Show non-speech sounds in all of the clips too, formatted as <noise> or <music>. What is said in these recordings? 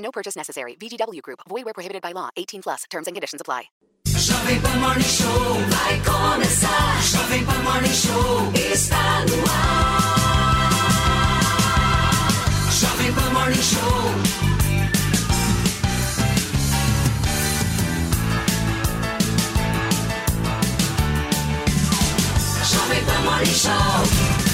No purchase necessary. VGW Group. Void where prohibited by law. 18 plus. Terms and conditions apply. Jovem Pan Morning Show vai começar. Jovem Pan Morning Show está no ar. Jovem Pan Morning Show. Jovem Pan Morning Show.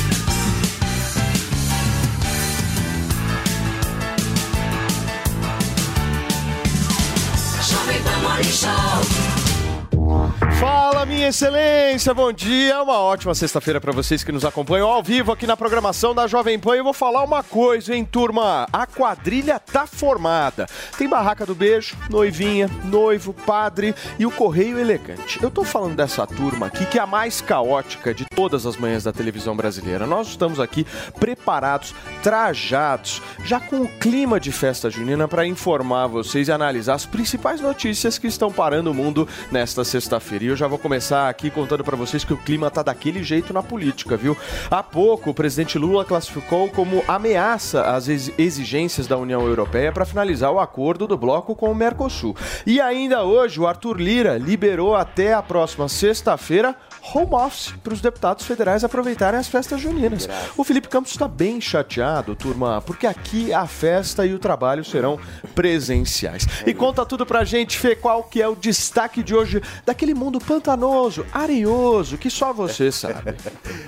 Morning Show. Fala, minha excelência, bom dia. Uma ótima sexta-feira para vocês que nos acompanham ao vivo aqui na programação da Jovem Pan. Eu vou falar uma coisa, hein, turma? A quadrilha tá formada. Tem barraca do beijo, noivinha, noivo, padre e o correio elegante. Eu tô falando dessa turma aqui que é a mais caótica de todas as manhãs da televisão brasileira. Nós estamos aqui preparados, trajados, já com o clima de festa junina para informar vocês e analisar as principais notícias que estão parando o mundo nesta sexta-feira. E eu já vou começar aqui contando para vocês que o clima tá daquele jeito na política, viu? Há pouco, o presidente Lula classificou como ameaça as ex- exigências da União Europeia para finalizar o acordo do bloco com o Mercosul. E ainda hoje, o Arthur Lira liberou até a próxima sexta-feira home office para os deputados federais aproveitarem as festas juninas. O Felipe Campos está bem chateado, turma, porque aqui a festa e o trabalho serão presenciais. E conta tudo pra gente, Fê, qual que é o destaque de hoje daquele mundo pantanoso, areoso, que só você <laughs> sabe.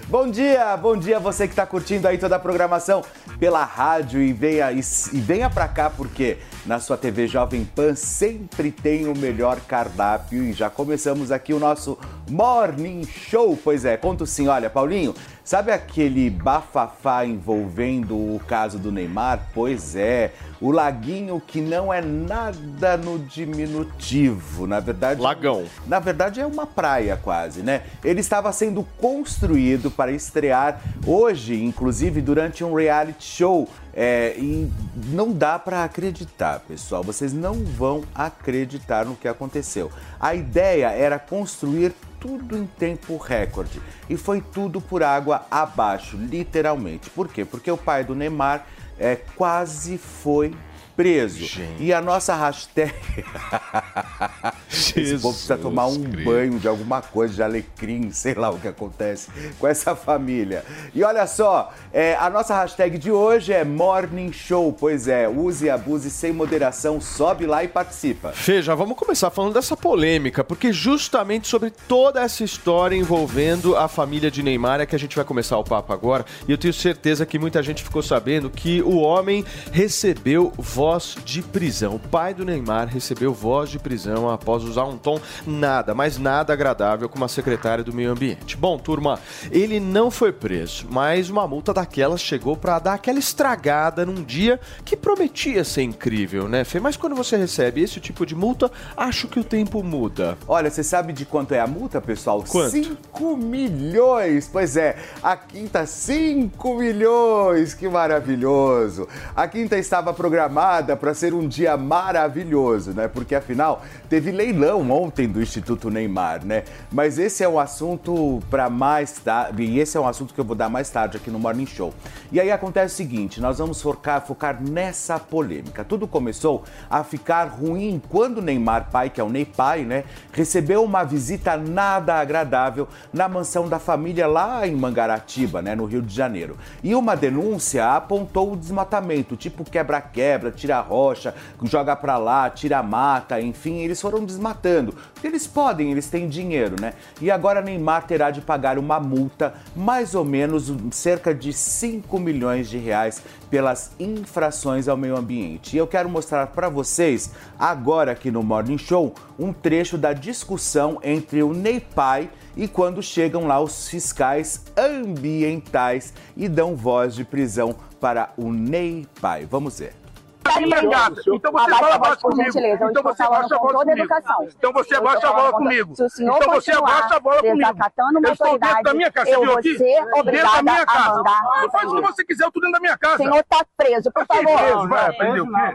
Bom dia, bom dia você que está curtindo aí toda a programação pela rádio e venha, e, e venha pra cá porque na sua TV Jovem Pan sempre tem o melhor cardápio e já começamos aqui o nosso Morning Show. Pois é, conto sim, olha, Paulinho, sabe aquele bafafá envolvendo o caso do Neymar? Pois é, o laguinho que não é nada no diminutivo, na verdade. Lagão. Na verdade é uma praia quase, né? Ele estava sendo construído para estrear hoje, inclusive durante um reality show. É, e não dá para acreditar, pessoal. Vocês não vão acreditar no que aconteceu. A ideia era construir tudo em tempo recorde e foi tudo por água abaixo, literalmente. Por quê? Porque o pai do Neymar é, quase foi preso. E a nossa hashtag. <laughs> Esse povo precisa tomar um banho de alguma coisa, de alecrim, <laughs> sei lá o que acontece com essa família. E olha só, é, a nossa hashtag de hoje é Morning Show. Pois é, use e abuse sem moderação, sobe lá e participa. Fê, já vamos começar falando dessa polêmica, porque justamente sobre toda essa história envolvendo a família de Neymar é que a gente vai começar o papo agora. E eu tenho certeza que muita gente ficou sabendo que o homem recebeu voz de prisão. O pai do Neymar recebeu voz de prisão após usar um tom nada, mas nada agradável com uma secretária do meio ambiente. Bom, turma, ele não foi preso, mas uma multa daquelas chegou para dar aquela estragada num dia que prometia ser incrível, né, Fê? Mas quando você recebe esse tipo de multa, acho que o tempo muda. Olha, você sabe de quanto é a multa, pessoal? Quanto? 5 milhões! Pois é, a quinta, 5 milhões! Que maravilhoso! A quinta estava programada para ser um dia maravilhoso, né? Porque afinal teve leilão ontem do Instituto Neymar, né? Mas esse é um assunto para mais tarde, e esse é um assunto que eu vou dar mais tarde aqui no Morning Show. E aí acontece o seguinte: nós vamos focar, focar nessa polêmica. Tudo começou a ficar ruim quando Neymar pai, que é o Ney pai, né, recebeu uma visita nada agradável na mansão da família lá em Mangaratiba, né, no Rio de Janeiro. E uma denúncia apontou o desmatamento, tipo quebra-quebra, tira rocha, joga pra lá, tira mata, enfim, eles foram desmatando. Eles podem, eles têm dinheiro, né? E agora Neymar terá de pagar uma multa, mais ou menos cerca de 5 milhões de reais pelas infrações ao meio ambiente. E eu quero mostrar para vocês, agora aqui no Morning Show, um trecho da discussão entre o Ney pai e quando chegam lá os fiscais ambientais e dão voz de prisão para o Ney pai. Vamos ver. Casa. Então você Abaixa fala a voz, comigo. Então estou você abaixa a voz toda comigo. educação. Então você Eu abaixa estou a bola comigo. O Então você abaixa a bola comigo. Eu estou dentro da autoridade, minha casa. viu vou aqui? Dentro da minha casa. mandar Faz o que você quiser, eu tô dentro da minha O casa. senhor está preso, por Aqui, favor. vai, o quê?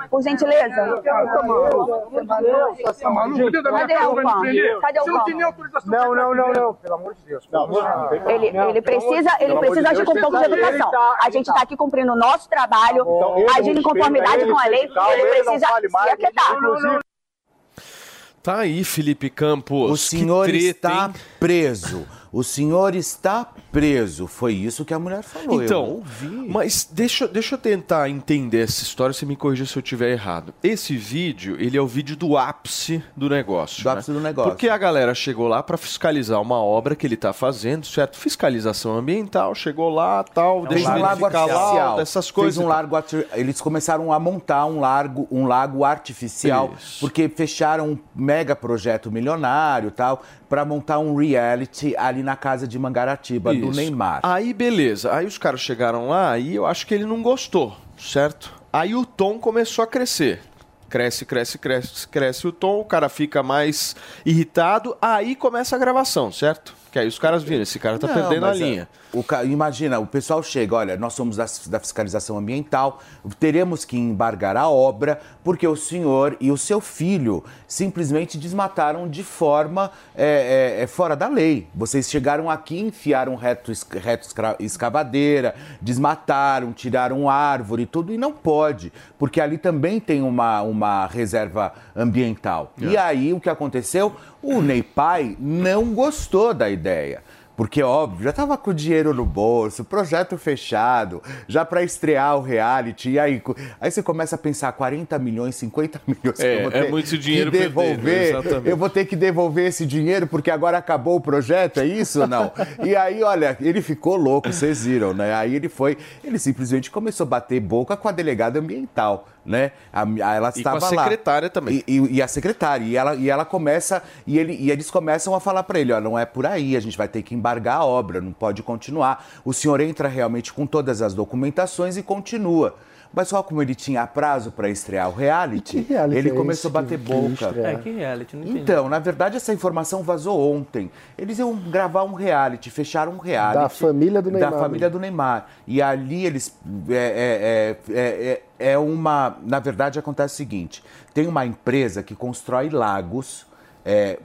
Por gentileza. Tá maluco? Dentro da minha Cadê casa o vai me prender? Cadê o Você não tem nem autorização. Não, não, não, não. Pelo amor de Deus. Não, Ele, ele precisa, ele precisa agir com um pouco de educação. A gente está aqui cumprindo o nosso trabalho, agindo em conformidade com a lei, ele precisa se aquietar. Tá aí, Felipe Campos. O senhor que treta, está hein? preso. O senhor está preso. Foi isso que a mulher falou. eu Então, ouvi. mas deixa, deixa eu tentar entender essa história, você me corrija se eu estiver errado. Esse vídeo, ele é o vídeo do ápice do negócio. Do né? ápice do negócio. Porque a galera chegou lá para fiscalizar uma obra que ele tá fazendo, certo? Fiscalização ambiental, chegou lá, tal, Fez deixa um eu lago verificar lá, artificial. dessas coisas. Fez um largo Eles começaram a montar um largo, um lago artificial, Isso. porque fecharam um mega projeto milionário tal, para montar um reality ali na casa de Mangaratiba do Isso. Neymar. Aí, beleza. Aí os caras chegaram lá e eu acho que ele não gostou, certo? Aí o tom começou a crescer. Cresce, cresce, cresce, cresce o tom, o cara fica mais irritado, aí começa a gravação, certo? Que aí os caras viram, esse cara tá Não, perdendo a mas, linha. é, o imagina, o pessoal chega, olha, nós somos da, da fiscalização ambiental, teremos que embargar a obra porque o senhor e o seu filho simplesmente desmataram de forma é, é, é, fora da lei. Vocês chegaram aqui, enfiaram reto, reto escavadeira, desmataram, tiraram árvore e tudo, e não pode, porque ali também tem uma, uma reserva ambiental. E aí o que aconteceu? O Ney Pai não gostou da ideia. Porque, óbvio, já estava com o dinheiro no bolso, projeto fechado, já para estrear o reality. E aí, aí você começa a pensar 40 milhões, 50 <laughs> milhões que É, eu vou é ter muito dinheiro que perdido, devolver. eu vou ter que devolver esse dinheiro porque agora acabou o projeto, é isso ou não? e aí, olha, ele ficou louco, vocês viram, né? Aí ele foi, ele simplesmente começou a bater boca com a delegada ambiental, né? A, a- ela E estava com a lá. secretária também. E, e- e a secretária. E ela, e ela começa. E, ele, e eles começam a falar para ele: ó, não é por aí, a gente vai ter que embargar a obra, não pode continuar. O senhor entra realmente com todas as documentações e continua. Mas só como ele tinha prazo para estrear o reality, Que reality ele é começou a bater que- que boca. estreia? É, que reality, não entendi. Então, na verdade, essa informação vazou ontem. Eles iam gravar um reality, fecharam um reality. Da família do Neymar. Da família do Neymar. E ali eles. É, é, é, é, é- é uma. Na verdade, acontece o seguinte: tem uma empresa que constrói lagos. É,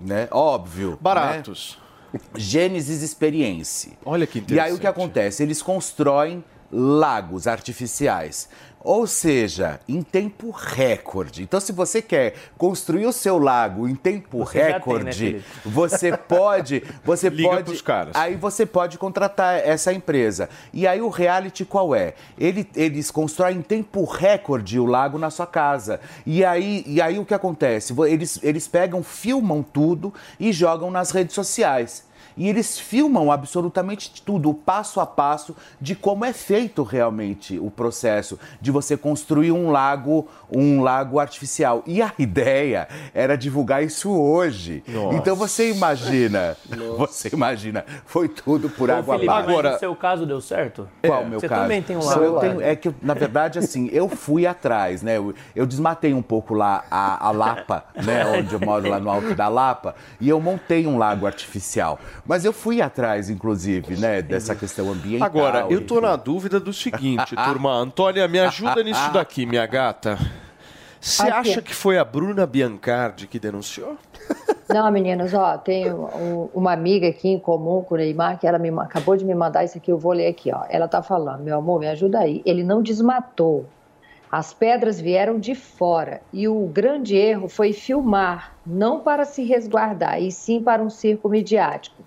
né? Óbvio. Baratos. né? Gênesis Experience. Olha que E aí o que interessante. acontece? Eles constroem lagos artificiais. Ou seja, em tempo recorde. Então, se você quer construir o seu lago em tempo Você já tem, né, recorde, você <laughs> pode, você Liga pode, pros caras. aí você pode contratar essa empresa. E aí o reality qual é? Ele- eles constroem em tempo recorde o lago na sua casa. E aí, e aí o que acontece? Eles, eles pegam, filmam tudo e jogam nas redes sociais. E eles filmam absolutamente tudo, o passo a passo de como é feito realmente o processo de você construir um lago, um lago artificial. E a ideia era divulgar isso hoje. Nossa. Então você imagina, você imagina, foi tudo por Ô, água Felipe, abaixo. mas Agora- no seu caso deu certo? Qual o meu Você caso? também tem um Não, lago. eu tenho- é que, na verdade, assim, eu fui atrás, né? Eu, eu desmatei um pouco lá a, a Lapa, né? <laughs> Onde eu moro, lá no alto da Lapa, e eu montei um lago artificial. Mas eu fui atrás, inclusive, né? Dessa questão ambiental. Agora, eu tô na dúvida do seguinte, <laughs> turma. Antônia, me ajuda nisso daqui, minha gata. Você acha que foi a Bruna Biancardi que denunciou? Não, meninas, ó, tem um- uma amiga aqui em comum com o Neymar que ela me, acabou de me mandar isso aqui, eu vou ler aqui, ó. Ela tá falando, meu amor, me ajuda aí. Ele não desmatou. As pedras vieram de fora e o grande erro foi filmar, não para se resguardar, e sim para um circo midiático.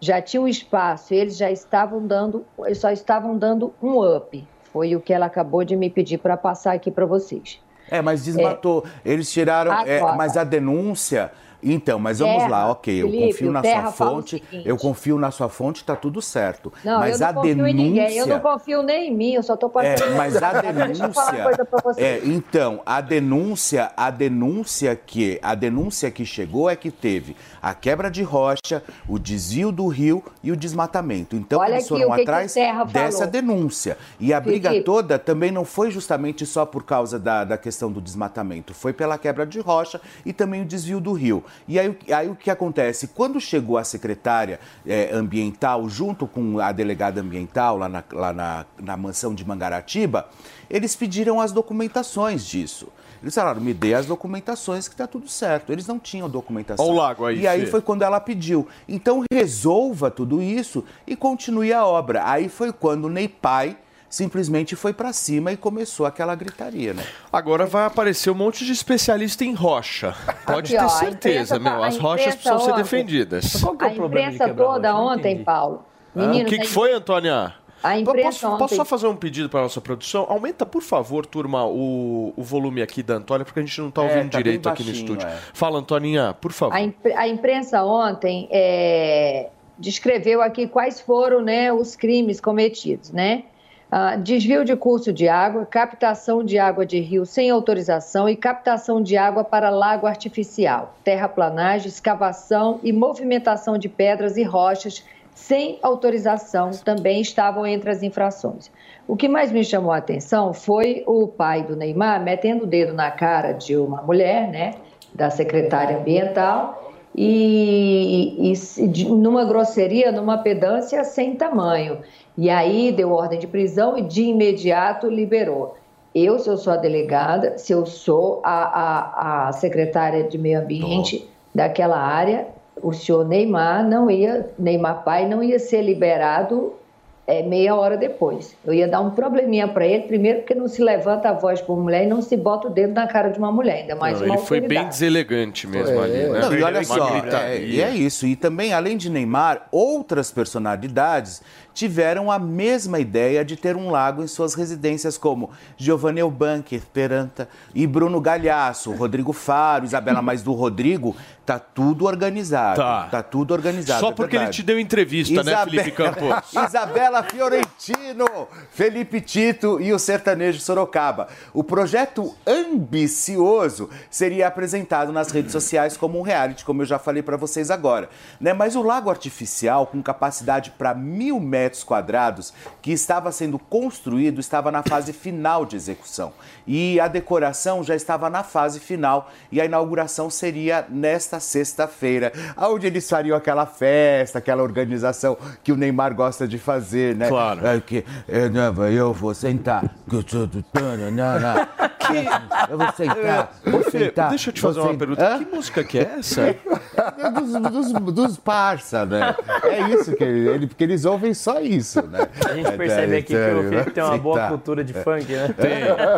Já tinha um espaço, eles já estavam dando, eles só estavam dando um up. Foi o que ela acabou de me pedir para passar aqui para vocês. É, mas desmatou. Eles tiraram. é, mas a denúncia. Então, mas vamos Terra, lá, ok, eu Felipe, confio na sua fonte, eu confio na sua fonte, tá tudo certo. Não, mas eu não a confio denúncia... em ninguém. Eu não confio nem em mim, eu só tô É, passando. mas a <laughs> denúncia. É, então, a denúncia, a denúncia que a denúncia que chegou é que teve a quebra de rocha, o desvio do rio e o desmatamento. Então Olha eles aqui foram que atrás dessa falou. denúncia. E a briga Felipe. toda também não foi justamente só por causa da, da questão do desmatamento, foi pela quebra de rocha e também o desvio do rio. E aí, o- aí o que acontece? Quando chegou a secretária eh, ambiental, junto com a delegada ambiental lá, na, lá na, na mansão de Mangaratiba, eles pediram as documentações disso. Eles falaram, me dê as documentações que está tudo certo. Eles não tinham documentação. Ó o lago aí, E aí foi quando ela pediu. Então resolva tudo isso e continue a obra. Aí foi quando o Neipai simplesmente foi para cima e começou aquela gritaria, né? Agora vai aparecer um monte de especialista em rocha. Pode <laughs> Aqui, ter ó, a certeza, tá- meu. a As rochas precisam ser ontem- defendidas. Qual que é A o problema de imprensa quebrar toda ontem. Paulo. Ah, Menino, o que, que foi, Antônia? A imprensa posso, ontem. posso só fazer um pedido para nossa produção? Aumenta, por favor, turma, o, o volume aqui da Antônia, porque a gente não está É, ouvindo tá bem direito aqui no baixinho, estúdio. é. Fala, Antoninha, por favor. A, impre- a imprensa ontem é, descreveu aqui quais foram né, os crimes cometidos, né? Ah, desvio de curso de água, captação de água de rio sem autorização e captação de água para lago artificial, terraplanagem, escavação e movimentação de pedras e rochas sem autorização também estavam entre as infrações. O que mais me chamou a atenção foi o pai do Neymar metendo o dedo na cara de uma mulher, né, da secretária ambiental, e, e de- numa grosseria, numa pedância sem tamanho. E aí deu ordem de prisão e de imediato liberou. Eu, se eu sou a delegada, se eu sou a, a, a secretária de meio ambiente daquela área, o senhor Neymar não ia, Neymar pai não ia ser liberado é, meia hora depois. Eu ia dar um probleminha para ele, primeiro porque não se levanta a voz por mulher e não se bota o dedo na cara de uma mulher, ainda mais Não, uma ele foi bem deselegante mesmo É. ali, né? Não, e olha só, é, e é isso. E também, além de Neymar, outras personalidades tiveram a mesma ideia de ter um lago em suas residências, como Giovanni Elbanque, Peranta e Bruno Galhaço, Rodrigo Faro, Isabela, mas do Rodrigo tá tudo organizado. Tá. tudo organizado. Só é porque ele verdade. te deu entrevista, né, Felipe Campos? <laughs> Isabela Fiorentino, Felipe Tito e o sertanejo Sorocaba. O projeto ambicioso seria apresentado nas redes sociais como um reality, como eu já falei para vocês agora. Né? Mas o lago artificial, com capacidade para mil metros quadrados, que estava sendo construído, estava na fase final de execução. E a decoração já estava na fase final e a inauguração seria nesta sexta-feira, onde eles fariam aquela festa, aquela organização que o Neymar gosta de fazer, né? Claro. É que, não, eu vou sentar. que eu <laughs> vou sentar, vou sentar. deixa eu te fazer uma pergunta. Hã? Que música que é essa? <laughs> Dos, dos, dos parça, né? É isso que ele, porque eles ouvem só isso, né? <laughs> A gente percebe aqui que o Felipe tem uma boa Sentar. cultura de funk, né?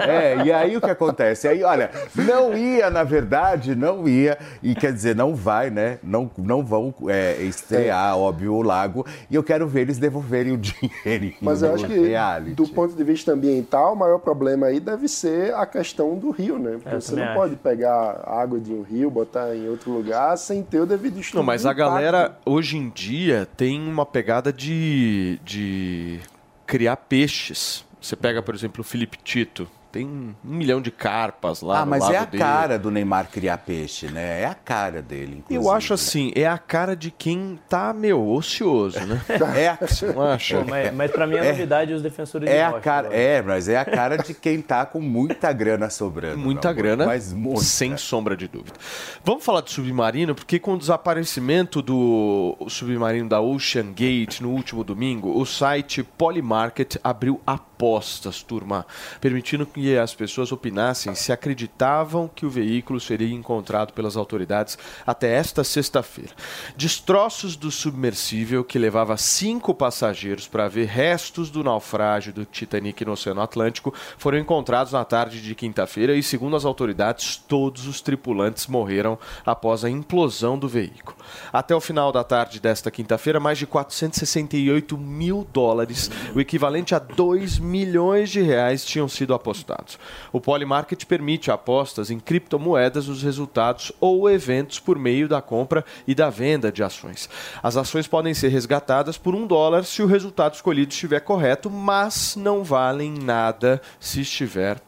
É, e aí o que acontece? Aí, olha, não ia, na verdade, não ia, e quer dizer, não vai, né? Não, não vão é, estrear, óbvio, o lago, e eu quero ver eles devolverem o <laughs> dinheiro Mas eu acho que, reality. do ponto de vista ambiental, o maior problema aí deve ser a questão do rio, né? Porque É, eu você não acho. pode pegar água de um rio, botar em outro lugar, sem ter o devido estudo. Não, mas a impacto. galera, hoje em dia, tem uma pegada de, de criar peixes. Você pega, por exemplo, o Felipe Tito. Tem um milhão de carpas lá Ah, no mas é a dele. cara do Neymar criar peixe, né? É a cara dele, inclusive. Eu acho assim, é a cara de quem tá, meu, ocioso, né? <laughs> É a, Você não acha? Pô, mas, mas pra mim é novidade os defensores de é a rocha cara, agora. é, mas é a cara de quem tá com muita grana sobrando. Muita amor, grana, Mas muita. sem sombra de dúvida. Vamos falar de submarino, porque com o desaparecimento do submarino da Ocean Gate no último domingo, o site Polymarket abriu apostas, turma, permitindo que as pessoas opinassem se acreditavam que o veículo seria encontrado pelas autoridades até esta sexta-feira. Destroços do submersível que levava cinco passageiros para ver restos do naufrágio do Titanic no Oceano Atlântico foram encontrados na tarde de quinta-feira e, segundo as autoridades, todos os tripulantes morreram após a implosão do veículo. Até o final da tarde desta quinta-feira, mais de 468 mil dólares, o equivalente a 2 milhões de reais tinham sido apostados. O Polymarket permite apostas em criptomoedas nos resultados ou eventos por meio da compra e da venda de ações. As ações podem ser resgatadas por um dólar se o resultado escolhido estiver correto, mas não valem nada se estiver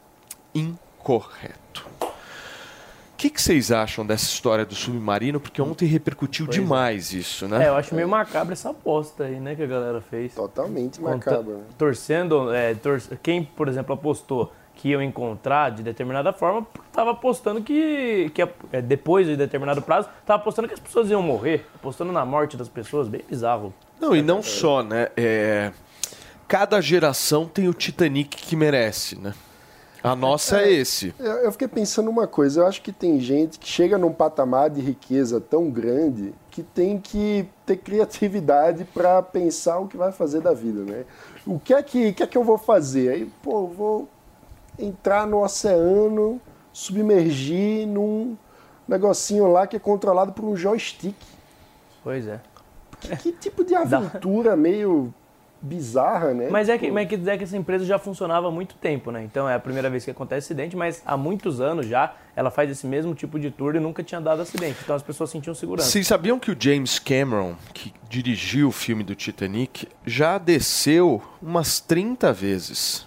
incorreto. O que, que vocês acham dessa história do submarino? Porque ontem repercutiu Pois é. demais isso, né? É, eu acho meio macabra essa aposta aí, né, que a galera fez. Totalmente macabro. né? Torcendo, é, tor- quem, por exemplo, apostou que iam encontrar de determinada forma, estava apostando que, que é, depois de determinado prazo, estava apostando que as pessoas iam morrer, apostando na morte das pessoas, bem bizarro. Não, e não só, né? É, Cada geração tem o Titanic que merece, né? A nossa é, esse. Eu, eu fiquei pensando uma coisa, eu acho que tem gente que chega num patamar de riqueza tão grande que tem que ter criatividade <laughs> para pensar o que vai fazer da vida, né? O que é que, que é que eu vou fazer? Aí, pô, eu vou entrar no oceano, submergir num negocinho lá que é controlado por um joystick. Pois é. Que, que tipo de <laughs> aventura meio bizarra, né? Mas é que, mas é que dizer que essa empresa já funcionava há muito tempo, né? Então é a primeira vez que acontece acidente, mas há muitos anos já ela faz esse mesmo tipo de tour e nunca tinha dado acidente. Então as pessoas sentiam segurança. Vocês sabiam que o James Cameron, que dirigiu o filme do Titanic, já desceu umas 30 vezes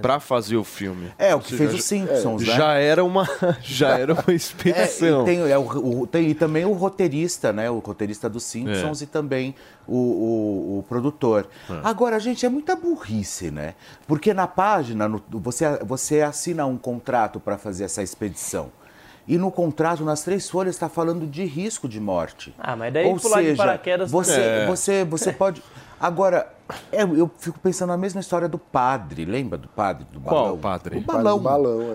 para fazer o filme? É, o que seja, fez os Simpsons, né? Já era uma, <laughs> já era uma expedição. É, e tem, é, o, o- tem também o roteirista, né? O roteirista dos Simpsons É. e também o, o- o produtor. Agora, gente, é muita burrice, né? Porque na página, no- você, você assina um contrato para fazer essa expedição. E no contrato, nas três folhas, está falando de risco de morte. Ah, mas daí Ou pular de seja, paraquedas você, também. É. você, você <laughs> pode. Agora, é, eu fico pensando na mesma história do padre. Lembra do padre? Do Qual balão? padre? O balão.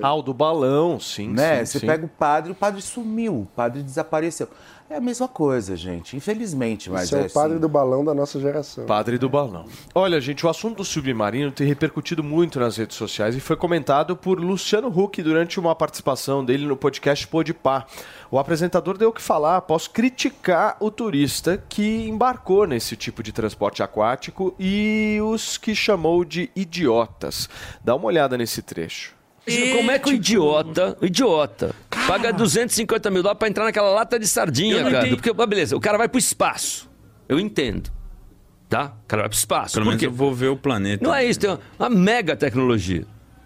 Ah, o do balão, sim. né? sim, Você sim. pega o padre, o padre sumiu, o padre desapareceu. É a mesma coisa, gente. Infelizmente, mas Esse é, é o padre assim. do balão da nossa geração. Padre do balão. Olha, gente, o assunto do submarino tem repercutido muito nas redes sociais e foi comentado por Luciano Huck durante uma participação dele no podcast Podpah. O apresentador deu o que falar após criticar o turista que embarcou nesse tipo de transporte aquático e os que chamou de idiotas. Dá uma olhada nesse trecho. Como é que o idiota, o idiota, paga 250 mil dólares pra entrar naquela lata de sardinha, cara? entendo. Porque, ah, beleza, o cara vai pro espaço. Eu entendo. Tá? O cara vai pro espaço. Pelo menos eu vou ver o planeta. Não é isso, tem uma, uma mega tecnologia,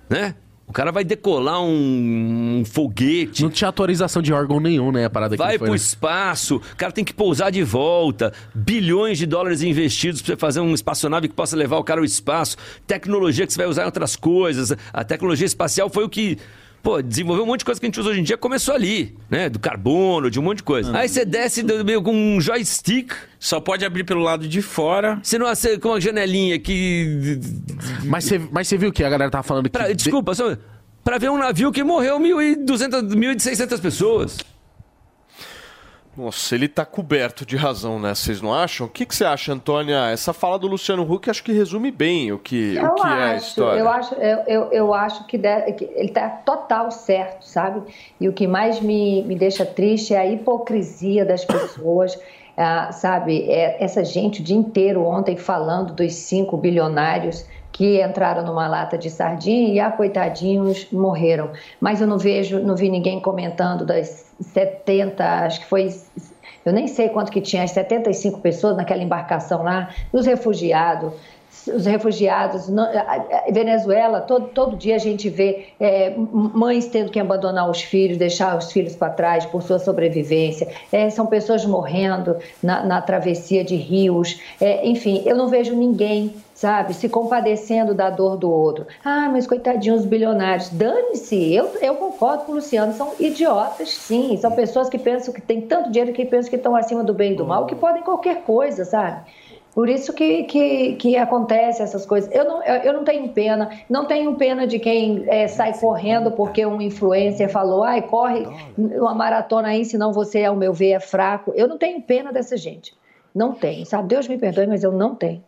né? O cara vai decolar um, um foguete. Não tinha autorização de órgão nenhum, né? A parada que Vai ele foi, pro né? espaço, o cara tem que pousar de volta, bilhões de dólares investidos pra você fazer uma espaçonave que possa levar o cara ao espaço, tecnologia que você vai usar em outras coisas. A tecnologia espacial foi o que, pô, desenvolveu um monte de coisa que a gente usa hoje em dia, começou ali, né? Do carbono, de um monte de coisa. Aí você desce do- meio com um joystick. Só pode abrir pelo lado de fora. Você não acende com uma janelinha que. Mas você, mas você viu que a galera tava falando que. Pra, desculpa, só. Pra ver um navio que morreu 1.200, 1.600 pessoas. Nossa, ele tá coberto de razão, né? Vocês não acham? O que, que você acha, Antônia? Essa fala do Luciano Huck acho que resume bem o que, o que é a acho, história. eu acho, eu, eu, eu acho que, de- que ele está total certo, sabe? E o que mais me, me deixa triste é a hipocrisia das pessoas, ah, sabe? É, essa gente o dia inteiro ontem falando dos cinco bilionários que entraram numa lata de sardinha e, ah, coitadinhos, morreram. Mas eu não vejo, não vi ninguém comentando das 70, acho que foi eu nem sei quanto que tinha, as 75 pessoas naquela embarcação lá, os refugiados, os refugiados, Venezuela, todo, todo dia a gente vê é, mães tendo que abandonar os filhos, deixar os filhos para trás por sua sobrevivência, É, são pessoas morrendo na, na travessia de rios, É, enfim, eu não vejo ninguém sabe, se compadecendo da dor do outro. Ah, mas coitadinhos os bilionários. Dane-se, eu, eu concordo com o Luciano, são idiotas, sim. São pessoas que pensam que têm tanto dinheiro que pensam que estão acima do bem e do mal, que podem qualquer coisa, sabe? Por isso que, que, que acontece essas coisas. Eu não, eu, não tenho pena, não tenho pena de quem eh, sai correndo porque um influencer falou, ai, corre uma maratona aí, senão você, ao meu ver, é fraco. Eu não tenho pena dessa gente. Não tenho, sabe? Deus me perdoe, mas eu não tenho.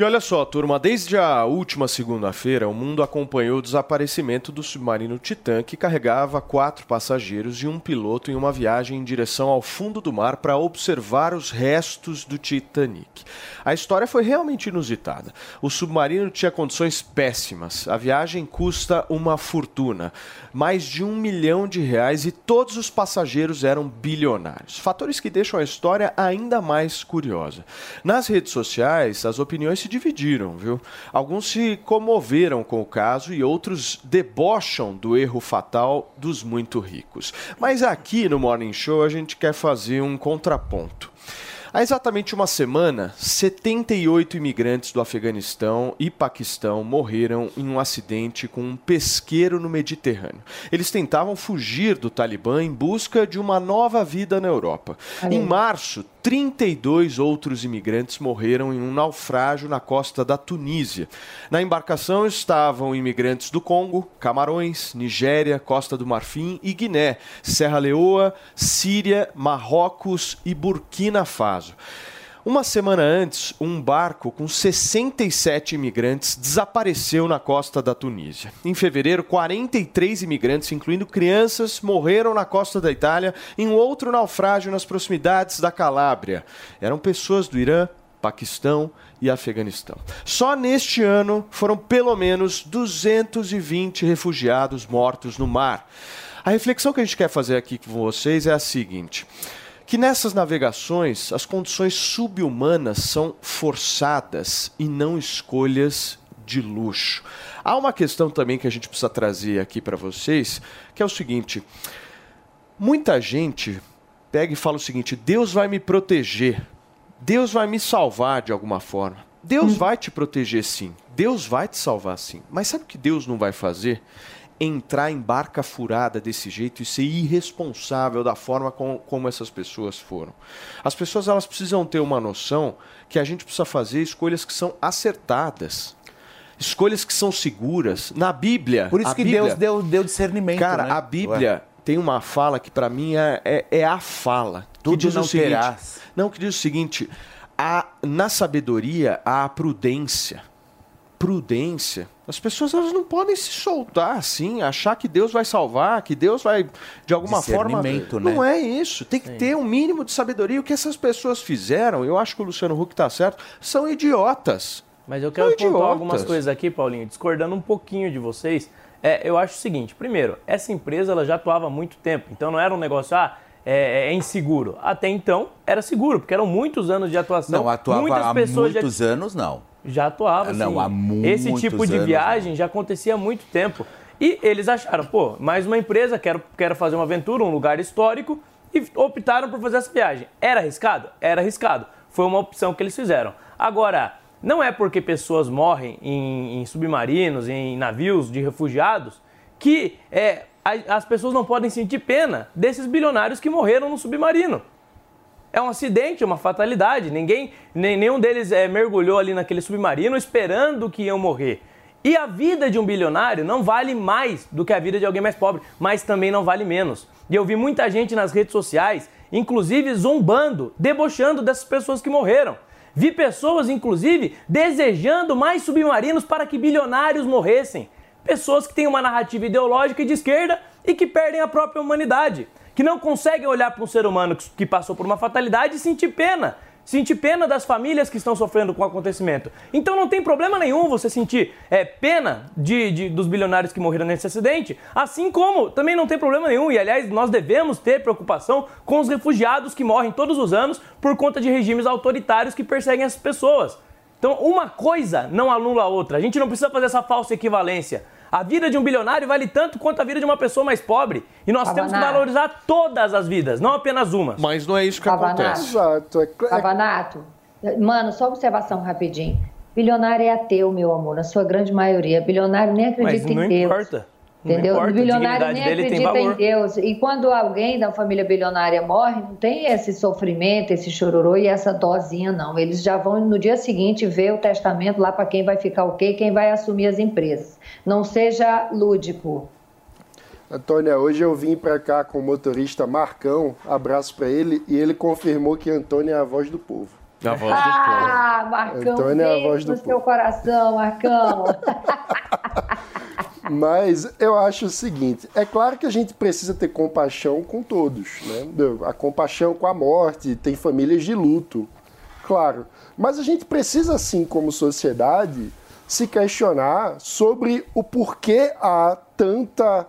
E olha só, turma, desde a última segunda-feira, o mundo acompanhou o desaparecimento do submarino Titã, que carregava quatro passageiros e um piloto em uma viagem em direção ao fundo do mar para observar os restos do Titanic. A história foi realmente inusitada. O submarino tinha condições péssimas, a viagem custa uma fortuna, mais de um milhão de reais e todos os passageiros eram bilionários. Fatores que deixam a história ainda mais curiosa. Nas redes sociais, as opiniões se dividiram, viu? Alguns se comoveram com o caso e outros debocham do erro fatal dos muito ricos. Mas aqui no Morning Show a gente quer fazer um contraponto. Há exatamente uma semana, 78 imigrantes do Afeganistão e Paquistão morreram em um acidente com um pesqueiro no Mediterrâneo. Eles tentavam fugir do Talibã em busca de uma nova vida na Europa. Em março, 32 outros imigrantes morreram em um naufrágio na costa da Tunísia. Na embarcação estavam imigrantes do Congo, Camarões, Nigéria, Costa do Marfim e Guiné, Serra Leoa, Síria, Marrocos e Burkina Faso. Uma semana antes, um barco com 67 imigrantes desapareceu na costa da Tunísia. Em fevereiro, 43 imigrantes, incluindo crianças, morreram na costa da Itália em um outro naufrágio nas proximidades da Calábria. Eram pessoas do Irã, Paquistão e Afeganistão. Só neste ano foram pelo menos 220 refugiados mortos no mar. A reflexão que a gente quer fazer aqui com vocês é a seguinte: que nessas navegações as condições subhumanas são forçadas e não escolhas de luxo. Há uma questão também que a gente precisa trazer aqui para vocês, que é o seguinte: muita gente pega e fala o seguinte: Deus vai me proteger, Deus vai me salvar de alguma forma. Deus vai te proteger sim, Deus vai te salvar sim. Mas sabe o que Deus não vai fazer? Entrar em barca furada desse jeito e ser irresponsável da forma com, como essas pessoas foram. As pessoas elas precisam ter uma noção que a gente precisa fazer escolhas que são acertadas. Escolhas que são seguras. Na Bíblia. Por isso que Bíblia- Deus deu, deu discernimento. Cara, né? a Bíblia tem uma fala que para mim é, é, é a fala. que Tudo diz não o seguinte, terás. Não, que diz o seguinte: a, na sabedoria há a prudência. Prudência. As pessoas elas não podem se soltar assim, achar que Deus vai salvar, que Deus vai de alguma forma. Né? Não é isso. Tem que ter um mínimo de sabedoria. O que essas pessoas fizeram, eu acho que o Luciano Huck tá certo, são idiotas. Mas eu quero São pontuar idiotas. algumas coisas aqui, Paulinho, discordando um pouquinho de vocês. É, eu acho o seguinte, primeiro, essa empresa ela já atuava há muito tempo, então não era um negócio, ah, é, é inseguro. Até então era seguro, porque eram muitos anos de atuação. Não, atuava Muitas há pessoas já- muitos anos, não. Já atuava, Não, sim. há muitos Esse tipo de anos, viagem já acontecia há muito tempo. E eles acharam, pô, mais uma empresa, quero, quero fazer uma aventura, um lugar histórico, e optaram por fazer essa viagem. Era arriscado? Era arriscado. Foi uma opção que eles fizeram. Agora, não é porque pessoas morrem em, em submarinos, em navios de refugiados, que é, as pessoas não podem sentir pena desses bilionários que morreram no submarino. É um acidente, é uma fatalidade. Ninguém, nem, nenhum deles é, mergulhou ali naquele submarino esperando que iam morrer. E a vida de um bilionário não vale mais do que a vida de alguém mais pobre, mas também não vale menos. E eu vi muita gente nas redes sociais, inclusive zombando, debochando dessas pessoas que morreram. Vi pessoas, inclusive, desejando mais submarinos para que bilionários morressem. Pessoas que têm uma narrativa ideológica de esquerda e que perdem a própria humanidade. Que não conseguem olhar para um ser humano que- passou por uma fatalidade e sentir pena. Sentir pena das famílias que estão sofrendo com o acontecimento. Então não tem problema nenhum você sentir é, pena de, de- dos bilionários que morreram nesse acidente, assim como também não tem problema nenhum, e aliás, nós devemos ter preocupação com os refugiados que morrem todos os anos por conta de regimes autoritários que perseguem essas pessoas. Então, uma coisa não anula a outra. A gente não precisa fazer essa falsa equivalência. A vida de um bilionário vale tanto quanto a vida de uma pessoa mais pobre. E nós temos que valorizar todas as vidas, não apenas uma. Mas não é isso que Pavanato. acontece. Exato. É, cl- é Pavanato, mano, só observação rapidinho. Bilionário é ateu, meu amor, na sua grande maioria. Bilionário nem acredita Mas não em Deus. importa. Não Entendeu? importa, o bilionário a nem dignidade dele tem acredita em valor. Deus. E quando alguém da família bilionária morre, não tem esse sofrimento, esse chororô e essa dosinha, não. Eles já vão no dia seguinte ver o testamento lá para quem vai ficar o quê e quem vai assumir as empresas. Não seja lúdico. Antônia, hoje eu vim pra cá com o motorista Marcão, abraço pra ele, e ele confirmou que Antônia é a voz do povo. A voz Ah, Marcão, Antônio é a voz do no seu coração, Marcão. <laughs> Mas eu acho o seguinte: é claro que a gente precisa ter compaixão com todos, né? A compaixão com a morte, tem famílias de luto, claro. Mas a gente precisa, assim, como sociedade, se questionar sobre o porquê há tanta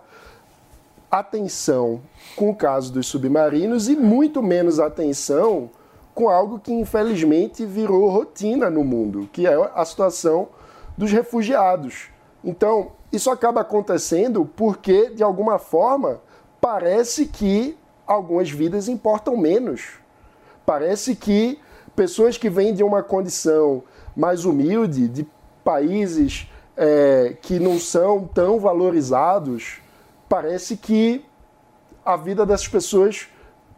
atenção com o caso dos submarinos e muito menos atenção com algo que infelizmente virou rotina no mundo, que é a situação dos refugiados. Então, isso acaba acontecendo porque, de alguma forma, parece que algumas vidas importam menos. Parece que pessoas que vêm de uma condição mais humilde, de países é, que não são tão valorizados, parece que a vida dessas pessoas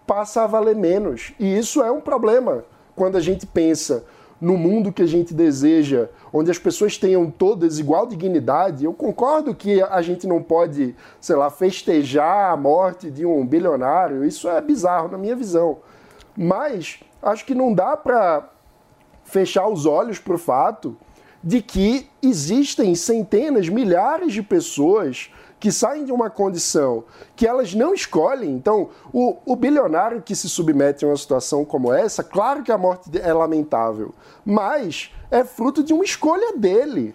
passa a valer menos. E isso é um problema quando a gente pensa no mundo que a gente deseja, onde as pessoas tenham todas igual dignidade. Eu concordo que a gente não pode, sei lá, festejar a morte de um bilionário. Isso é bizarro na minha visão. Mas acho que não dá para fechar os olhos para o fato de que existem centenas, milhares de pessoas que saem de uma condição que elas não escolhem. Então, o, o, bilionário que se submete a uma situação como essa, claro que a morte é lamentável, mas é fruto de uma escolha dele.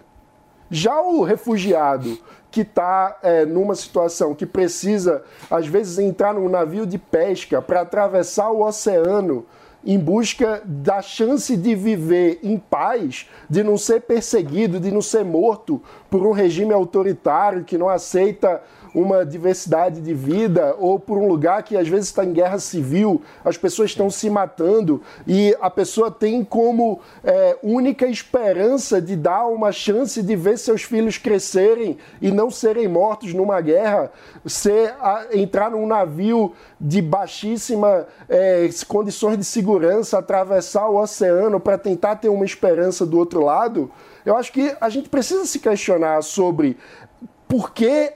Já o refugiado que está é, numa situação que precisa, às vezes, entrar num navio de pesca para atravessar o oceano em busca da chance de viver em paz, de não ser perseguido, de não ser morto por um regime autoritário que não aceita uma diversidade de vida ou por um lugar que às vezes está em guerra civil, as pessoas estão se matando e a pessoa tem como é, única esperança de dar uma chance de ver seus filhos crescerem e não serem mortos numa guerra, ser, a, entrar num navio de baixíssima é, condições de segurança, atravessar o oceano para tentar ter uma esperança do outro lado. Eu acho que a gente precisa se questionar sobre por que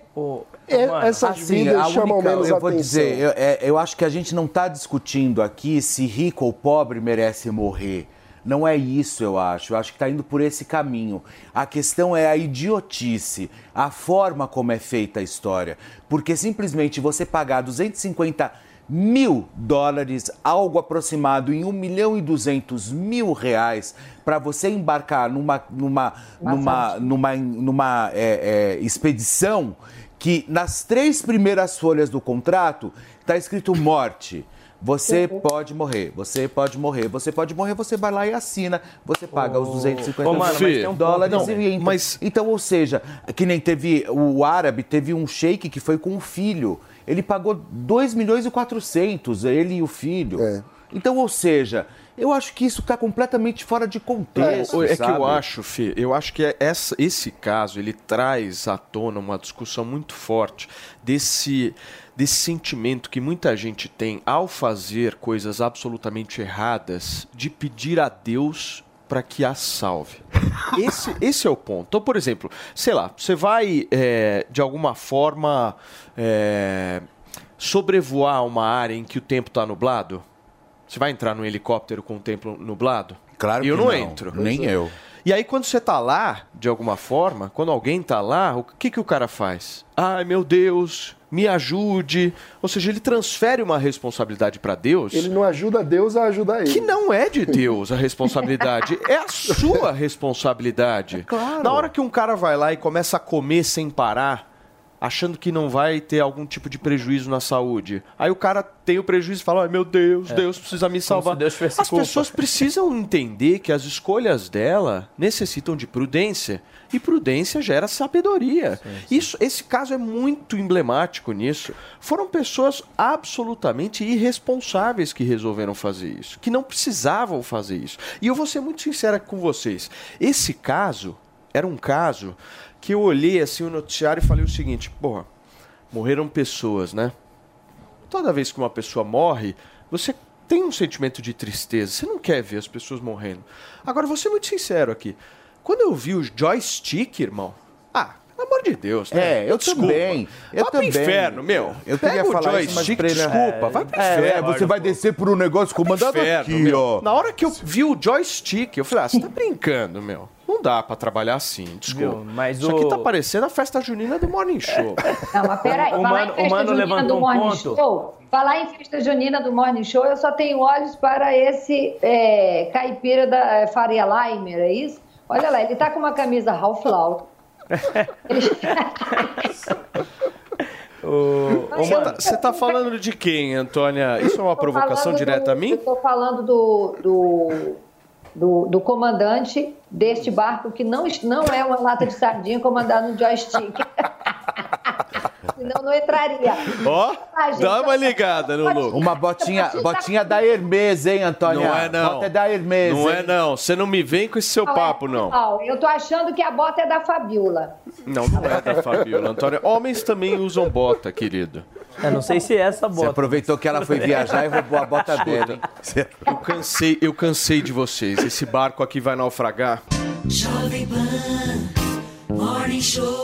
é, essas Assim, vidas chamam única- menos eu vou atenção. dizer, eu, é, eu acho que a gente não está discutindo aqui se rico ou pobre merece morrer. Não é isso, eu acho. Eu acho que está indo por esse caminho. A questão é a idiotice, a forma como é feita a história. Porque simplesmente você pagar 250 mil dólares, algo aproximado em 1 milhão e 200 mil reais, para você embarcar numa, numa, numa, numa, numa é, é, expedição que nas três primeiras folhas do contrato está escrito morte. Você pode morrer, você pode morrer, você pode morrer, você vai lá e assina, você paga os 250 Ô, mano, mas um dólares não. e entra. Então, ou seja, que nem teve o árabe, teve um sheik que foi com um filho. Ele pagou 2 milhões e 400, ele e o filho. Então, ou seja, eu acho que isso está completamente fora de contexto. É, é que eu acho, Fê, eu acho que é essa, esse caso ele traz à tona uma discussão muito forte desse, desse sentimento que muita gente tem ao fazer coisas absolutamente erradas de pedir a Deus para que a salve. <laughs> Esse, esse é o ponto. Então, por exemplo, sei lá, você vai é, de alguma forma é, sobrevoar uma área em que o tempo está nublado? Você vai entrar num helicóptero com o tempo nublado? Claro E eu que não, não. entro. Nem eu. E aí, quando você tá lá, de alguma forma, quando alguém tá lá, o que, que o cara faz? Ai, meu Deus, me ajude. Ou seja, ele transfere uma responsabilidade para Deus. Ele não ajuda Deus a ajudar ele. Que não é de Deus a responsabilidade, é a sua responsabilidade. <laughs> Na hora que um cara vai lá e começa a comer sem parar, achando que não vai ter algum tipo de prejuízo na saúde, aí o cara tem o prejuízo e fala: Ai meu Deus, É. Deus precisa me salvar. Deus As culpa. pessoas precisam entender que as escolhas dela necessitam de prudência. E prudência gera sabedoria. Isso, esse caso é muito emblemático nisso. Foram pessoas absolutamente irresponsáveis que resolveram fazer isso, que não precisavam fazer isso. E eu vou ser muito sincera com vocês. Esse caso era um caso que eu olhei assim o noticiário e falei o seguinte: porra, morreram pessoas, né? Toda vez que uma pessoa morre, você tem um sentimento de tristeza. Você não quer ver as pessoas morrendo. Agora, vou ser muito sincero aqui. Quando eu vi o joystick, irmão, ah, Pelo amor de Deus. É, eu Desculpa. também. Eu vai também. pro inferno, meu. Eu Pega queria falar isso, mas joystick, pra ele- desculpa. Vai pro É, inferno. você vai descer por um negócio comandado Inferno, aqui, meu. ó. Na hora que eu vi o joystick, eu falei, ah, você tá brincando, meu. Não dá pra trabalhar assim, desculpa. Viu, mas Isso o- aqui tá parecendo a festa junina do Morning Show. Não, mas peraí, O falar Mano- em festa o Mano junina levantou do um Morning ponto. Show, falar em festa junina do Morning Show, eu só tenho olhos para esse é, caipira da é, Faria Limer, é isso? Olha lá, ele tá com uma camisa Ralph Lauren. <laughs> Você tá, você tá falando de quem, Antônia? Isso é uma provocação direta do- a mim? Eu tô falando do, do, do, do comandante deste barco que não, não é uma lata de sardinha comandado no joystick. <laughs> Senão não entraria. Ó, gente, dá uma ligada no look. Uma botinha, botinha da Hermes, hein, Antônia? Não é não. Bota é da Hermes, Não hein? é não. Você não me vem com esse seu papo, não. Não, eu tô achando que a bota é da Fabiola. Não, não é da Fabiola, Antônia. Homens também usam bota, querido. Eu não sei se é essa Você bota. aproveitou que ela foi viajar e roubou a bota dela, hein? Eu cansei, eu cansei de vocês. Esse barco aqui vai naufragar. Jovem Pan Morning Show.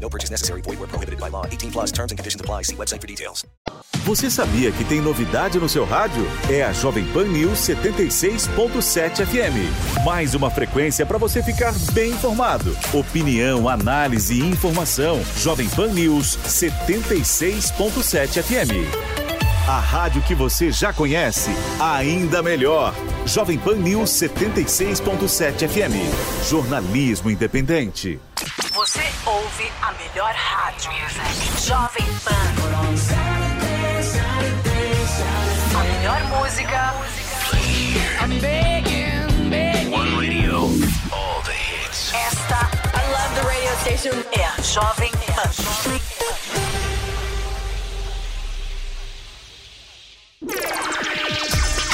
No purchase necessary. Void where prohibited by law. 18 plus terms and conditions apply. See website for details. Você sabia que tem novidade no seu rádio? É a Jovem Pan News 76.7 FM. Mais uma frequência para você ficar bem informado. Opinião, análise e informação. Jovem Pan News 76.7 FM. A rádio que você já conhece, ainda melhor. Jovem Pan News 76.7 FM. Jornalismo independente. Você ouve a melhor rádio. Jovem Pan. A melhor música. I'm begging, begging. One radio, all the hits. Esta I love the radio station. é a Jovem Pan. Yeah! <laughs>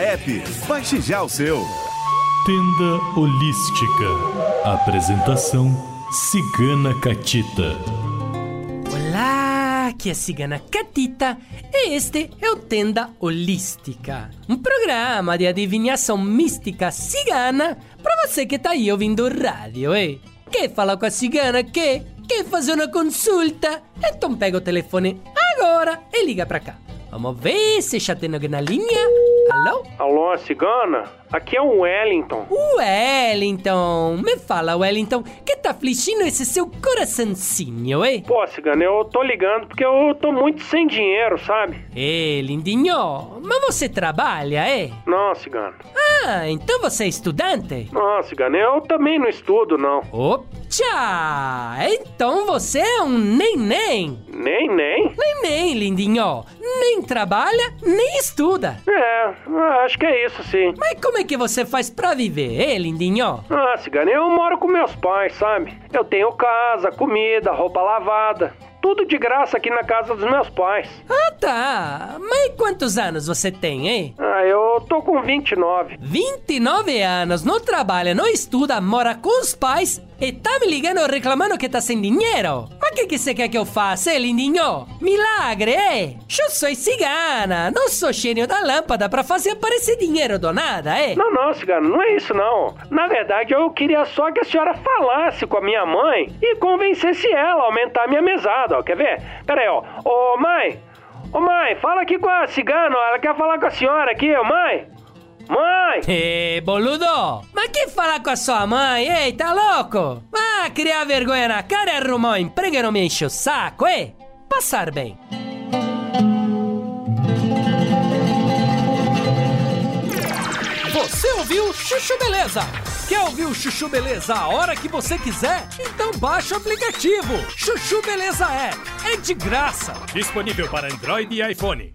App. Baixe já o seu. Tenda Holística. Apresentação Cigana Catita. Olá, aqui é a Cigana Catita e este é o Tenda Holística, um programa de adivinhação mística cigana para você que tá aí ouvindo rádio, hein? Quer falar com a cigana? Quer? Quer fazer uma consulta? Então pega o telefone agora e liga pra cá. Vamos ver se já tem alguém na linha. Alô? Alô, cigana? Aqui é o Wellington. Wellington, me fala, Wellington, que tá afligindo esse seu coraçãozinho, hein? Pô, cigana, eu tô ligando porque eu tô muito sem dinheiro, sabe? Ê, lindinho, mas você trabalha, é? Não, cigana. Ah, então você é estudante? Não, cigana, eu também não estudo, não. Tchá! Então você é um nem-nem? Nem, nem? Nem-nem, lindinho. Nem trabalha, nem estuda. É, acho que é isso sim. Mas como é que você faz pra viver, hein, lindinho? Ah, cigana, eu moro com meus pais, sabe? Eu tenho casa, comida, roupa lavada. Tudo de graça aqui na casa dos meus pais. Ah, tá. Mas quantos anos você tem, hein? Ah, eu tô com 29. 29 anos, não trabalha, não estuda, mora com os pais e tá me ligando reclamando que tá sem dinheiro? Mas o que, que você quer que eu faça, lindinho? Milagre, é? Eu sou cigana, não sou gênio da lâmpada pra fazer aparecer dinheiro do nada, é? Não, não, cigano, não é isso não. Na verdade, eu queria só que a senhora falasse com a minha mãe e convencesse ela a aumentar a minha mesada, ó. Quer ver? Pera aí, ó. Ô, mãe! Ô, mãe, fala aqui com a cigana. Ela quer falar com a senhora aqui, ô, mãe! Mãe! Ê, boludo! Mas que falar com a sua mãe? Ei, tá louco? Ah, criar vergonha na cara e arrumar um emprego e não me enche o saco, ei? Passar bem. Você ouviu Chuchu Beleza? Quer ouvir o Chuchu Beleza a hora que você quiser? Então baixa o aplicativo. Chuchu Beleza é. É de graça. Disponível para Android e iPhone.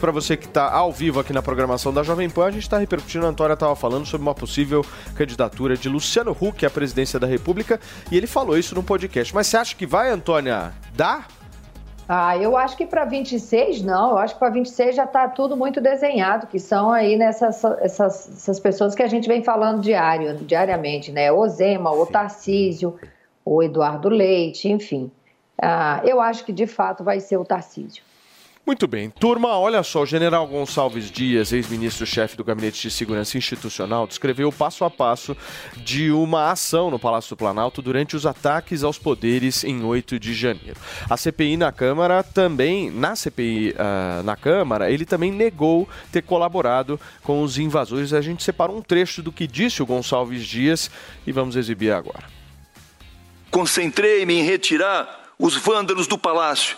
Para você que está ao vivo aqui na programação da Jovem Pan, a gente está repercutindo, a Antônia estava falando sobre uma possível candidatura de Luciano Huck à presidência da República e ele falou isso no podcast. Mas você acha que vai, Antônia, dar? Ah, eu acho que para 26 não, eu acho que para 26 já está tudo muito desenhado, que são aí nessas essas, essas pessoas que a gente vem falando diário, diariamente, né? O Zema, o Tarcísio, o Eduardo Leite, enfim. Ah, eu acho que de fato vai ser o Tarcísio. Muito bem. Turma, olha só, o general Gonçalves Dias, ex-ministro-chefe do Gabinete de Segurança Institucional, descreveu o passo a passo de uma ação no Palácio do Planalto durante os ataques aos poderes em 8 de janeiro. A CPI na Câmara também, na CPI ah, na Câmara, ele também negou ter colaborado com os invasores. A gente separou um trecho do que disse o Gonçalves Dias e vamos exibir agora. Concentrei-me em retirar os vândalos do palácio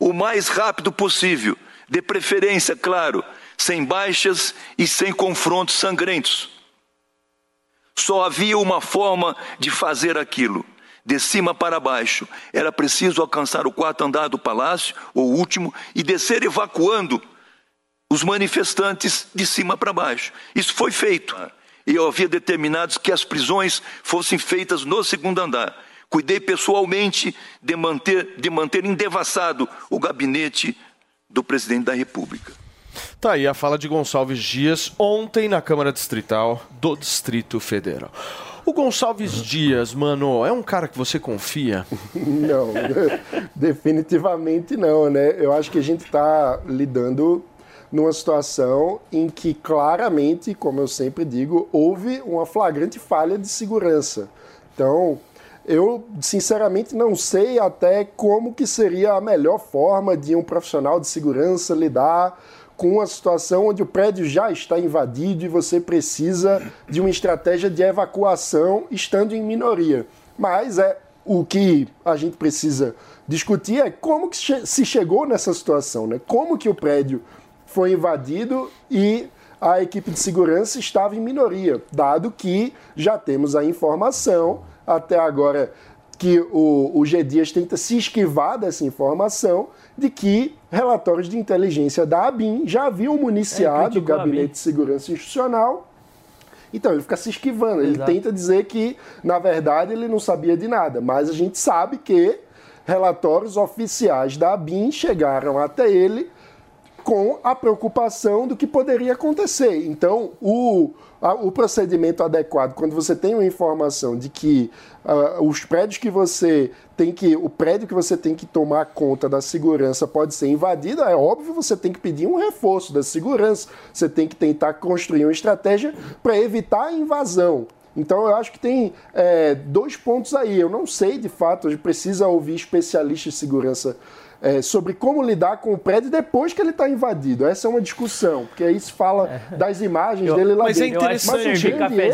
o mais rápido possível, de preferência, claro, sem baixas e sem confrontos sangrentos. Só havia uma forma de fazer aquilo. De cima para baixo, era preciso alcançar o quarto andar do palácio, o último, e descer evacuando os manifestantes de cima para baixo. Isso foi feito. E eu havia determinado que as prisões fossem feitas no segundo andar. Cuidei pessoalmente de manter, de manter indevassado o gabinete do presidente da República. Tá aí a fala de Gonçalves Dias ontem na Câmara Distrital do Distrito Federal. O Gonçalves Dias, mano, é um cara que você confia? <laughs> Não, <laughs> definitivamente não, né? Eu acho que a gente está lidando numa situação em que claramente, como eu sempre digo, houve uma flagrante falha de segurança. Então, eu sinceramente não sei até como que seria a melhor forma de um profissional de segurança lidar com uma situação onde o prédio já está invadido e você precisa de uma estratégia de evacuação estando em minoria. Mas é o que a gente precisa discutir é como que se chegou nessa situação, né? Como que o prédio foi invadido e a equipe de segurança estava em minoria, dado que já temos a informação até agora que o, o G. Dias tenta se esquivar dessa informação de que relatórios de inteligência da ABIN já haviam municiado É, o Gabinete de Segurança Institucional. Então, ele fica se esquivando. Ele Exato. tenta dizer que, na verdade, ele não sabia de nada. Mas a gente sabe que relatórios oficiais da ABIN chegaram até ele com a preocupação do que poderia acontecer. Então, o, o procedimento adequado, quando você tem uma informação de que ah, os prédios que você tem que. O prédio que você tem que tomar conta da segurança pode ser invadido, é óbvio você tem que pedir um reforço da segurança. Você tem que tentar construir uma estratégia para evitar a invasão. Então eu acho que tem é, dois pontos aí. Eu não sei de fato, a gente precisa ouvir especialistas de segurança é, sobre como lidar com o prédio depois que ele está invadido. Essa é uma discussão, porque aí se fala das imagens dele lá Mas é dentro. interessante. Mas o grande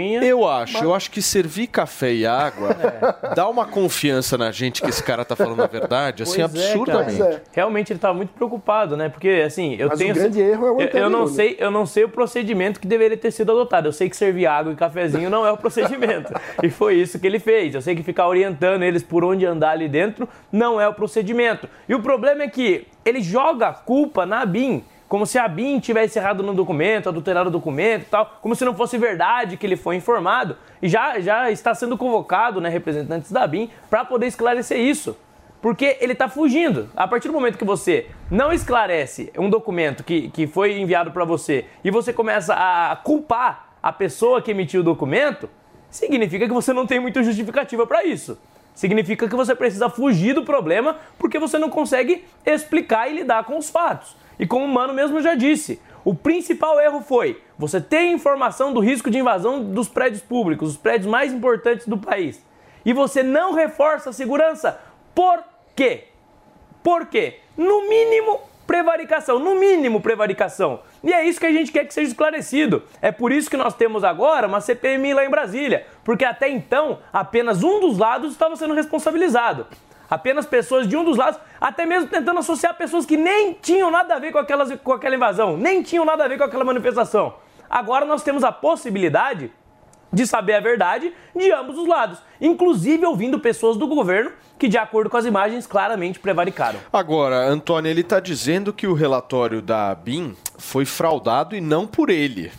erro- Eu acho, eu acho que servir café e água <laughs> dá uma confiança na gente que esse cara tá falando a verdade, assim, Pois é, absurdamente. Realmente ele estava muito preocupado, né? Porque assim, eu Mas tenho. o grande erro é o eu, eu não né? sei, eu não sei o procedimento que deveria ter sido adotado. Eu sei que servir água e cafezinho não é o procedimento. <laughs> e foi isso que ele fez. Eu sei que ficar orientando eles por onde andar ali dentro não é o procedimento. E o problema é que ele joga a culpa na BIM. Como se a BIM tivesse errado no documento, adulterado o documento e tal, como se não fosse verdade que ele foi informado. E já, já está sendo convocado, né, representantes da BIM, para poder esclarecer isso. Porque ele está fugindo. A partir do momento que você não esclarece um documento que, que foi enviado para você e você começa a culpar a pessoa que emitiu o documento, significa que você não tem muita justificativa para isso. Significa que você precisa fugir do problema porque você não consegue explicar e lidar com os fatos. E como o Mano mesmo já disse, o principal erro foi você ter informação do risco de invasão dos prédios públicos, os prédios mais importantes do país, e você não reforça a segurança. Por quê? Por quê? No mínimo, prevaricação. No mínimo, prevaricação. E é isso que a gente quer que seja esclarecido. É por isso que nós temos agora uma CPMI lá em Brasília. Porque até então, apenas um dos lados estava sendo responsabilizado. Apenas pessoas de um dos lados, até mesmo tentando associar pessoas que nem tinham nada a ver com, aquelas, com aquela invasão, nem tinham nada a ver com aquela manifestação. Agora nós temos a possibilidade de saber a verdade de ambos os lados, inclusive ouvindo pessoas do governo que, de acordo com as imagens, claramente prevaricaram. Agora, Antônio, ele está dizendo que o relatório da BIM foi fraudado e não por ele.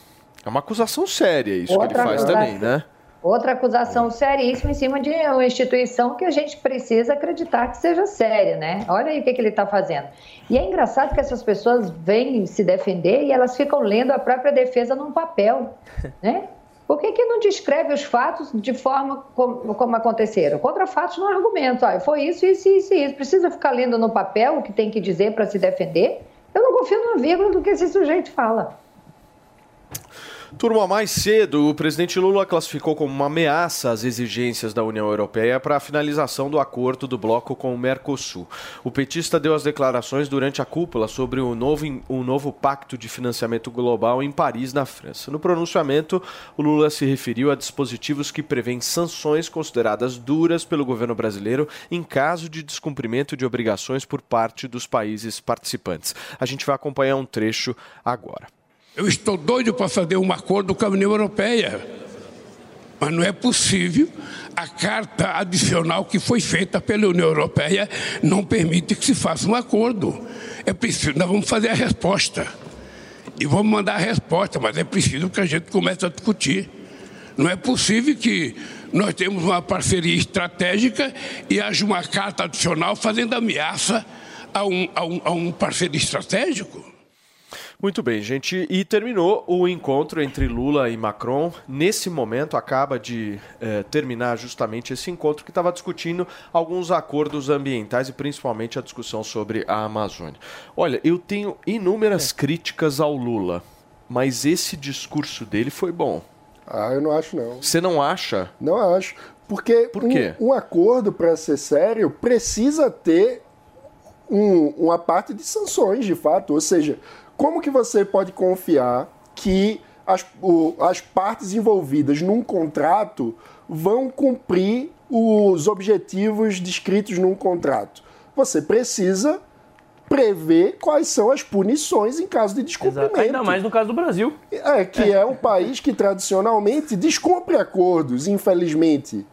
É uma acusação séria isso que Outra ele faz acusação. também, né? Outra acusação seríssima em cima de uma instituição que a gente precisa acreditar que seja séria, né? Olha aí o que, que ele está fazendo. E é engraçado que essas pessoas vêm se defender e elas ficam lendo a própria defesa num papel, né? Por que, que não descreve os fatos de forma como, como aconteceram? Contra fatos não há argumento. Ah, foi isso, isso, isso, isso. Precisa ficar lendo no papel o que tem que dizer para se defender? Eu não confio numa vírgula do que esse sujeito fala. Turma, mais cedo, o presidente Lula classificou como uma ameaça as exigências da União Europeia para a finalização do acordo do bloco com o Mercosul. O petista deu as declarações durante a cúpula sobre o novo, novo pacto de financiamento global em Paris, na França. No pronunciamento, o Lula se referiu a dispositivos que prevêem sanções consideradas duras pelo governo brasileiro em caso de descumprimento de obrigações por parte dos países participantes. A gente vai acompanhar um trecho agora. Eu estou doido para fazer um acordo com a União Europeia. Mas não é possível. A carta adicional que foi feita pela União Europeia não permite que se faça um acordo. É preciso, nós vamos fazer a resposta. E vamos mandar a resposta, mas é preciso que a gente comece a discutir. Não é possível que nós temos uma parceria estratégica e haja uma carta adicional fazendo ameaça a um, a um, a um parceiro estratégico. Muito bem, gente. E terminou o encontro entre Lula e Macron. Nesse momento, acaba de eh, terminar justamente esse encontro que estava discutindo alguns acordos ambientais e principalmente a discussão sobre a Amazônia. Olha, eu tenho inúmeras críticas ao Lula, mas esse discurso dele foi bom. Ah, eu não acho não. Você não acha? Não acho. Porque Por? Um, um acordo, para ser sério, precisa ter um- uma parte de sanções, de fato. Ou seja, como que você pode confiar que as, o- as partes envolvidas num contrato vão cumprir os objetivos descritos num contrato? Você precisa prever quais são as punições em caso de descumprimento. Ainda mais no caso do Brasil. É, que é um país que tradicionalmente descumpre acordos, infelizmente.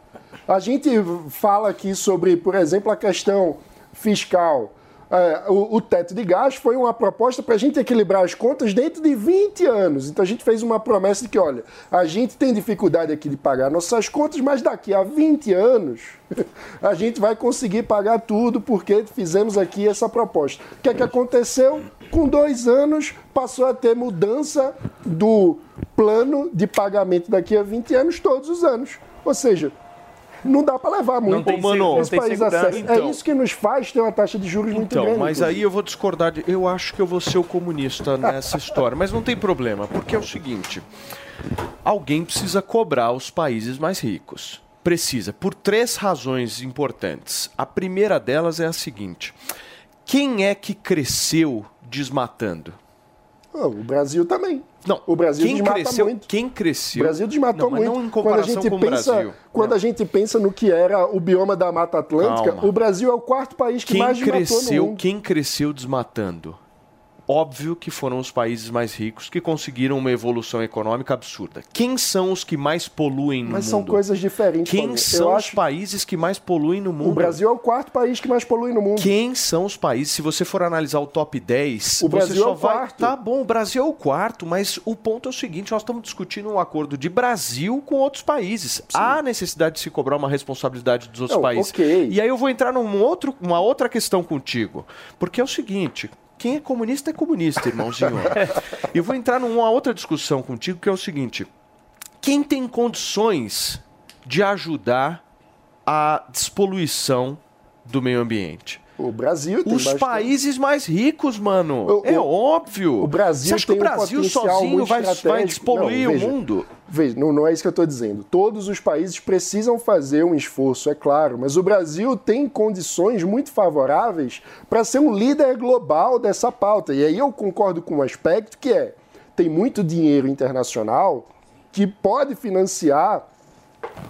A gente fala aqui sobre, por exemplo, a questão fiscal. É, o, o teto de gastos foi uma proposta para a gente equilibrar as contas dentro de 20 anos. Então a gente fez uma promessa de que, olha, a gente tem dificuldade aqui de pagar nossas contas, mas daqui a 20 anos <laughs> a gente vai conseguir pagar tudo porque fizemos aqui essa proposta. O que é que aconteceu? Com dois anos passou a ter mudança do plano de pagamento daqui a 20 anos todos os anos. Ou seja, não dá para levar muito tem se- não esse tem país sério. Então. é isso que nos faz ter uma taxa de juros muito Então, grande. mas inclusive. aí eu vou discordar. De, eu acho que eu vou ser o comunista nessa história. Mas não tem problema, porque é o seguinte: alguém precisa cobrar os países mais ricos. Precisa, por três razões importantes. A primeira delas é a seguinte: quem é que cresceu desmatando? Ah, o Brasil também. Não, o Brasil quem desmata cresceu, muito. Quem cresceu? O Brasil desmatou não, mas muito. Não em quando a comparação gente com o pensa, Brasil. quando a gente pensa no que era o bioma da Mata Atlântica, Calma. o Brasil é o quarto país que Quem mais desmatou no cresceu, mundo. quem cresceu desmatando? Óbvio que foram os países mais ricos que conseguiram uma evolução econômica absurda. Quem são os que mais poluem no Mas mundo? são coisas diferentes. Quem são Eu os acho países que mais poluem no mundo? o Brasil é o quarto país que mais polui no mundo. Quem são os países? Se você for analisar o top 10, O Brasil você só é o vai. quarto. Tá bom, o Brasil é o quarto, mas o ponto é o seguinte: nós estamos discutindo um acordo de Brasil com outros países. Há necessidade de se cobrar uma responsabilidade dos outros Não, países. ok. E aí eu vou entrar numa outro, uma outra questão contigo. Porque é o seguinte. Quem é comunista é comunista, irmãozinho. <laughs> E vou entrar numa outra discussão contigo, que é o seguinte: quem tem condições de ajudar a despoluição do meio ambiente? O Brasil tem Os bastante. países mais ricos, mano. é óbvio. O Brasil Você acha que o um Brasil potencial sozinho vai, vai despoluir Não, o veja, mundo? Veja, não, não é isso que eu estou dizendo. Todos os países precisam fazer um esforço, é claro, mas o Brasil tem condições muito favoráveis para ser um líder global dessa pauta. E aí eu concordo com um aspecto que é: tem muito dinheiro internacional que pode financiar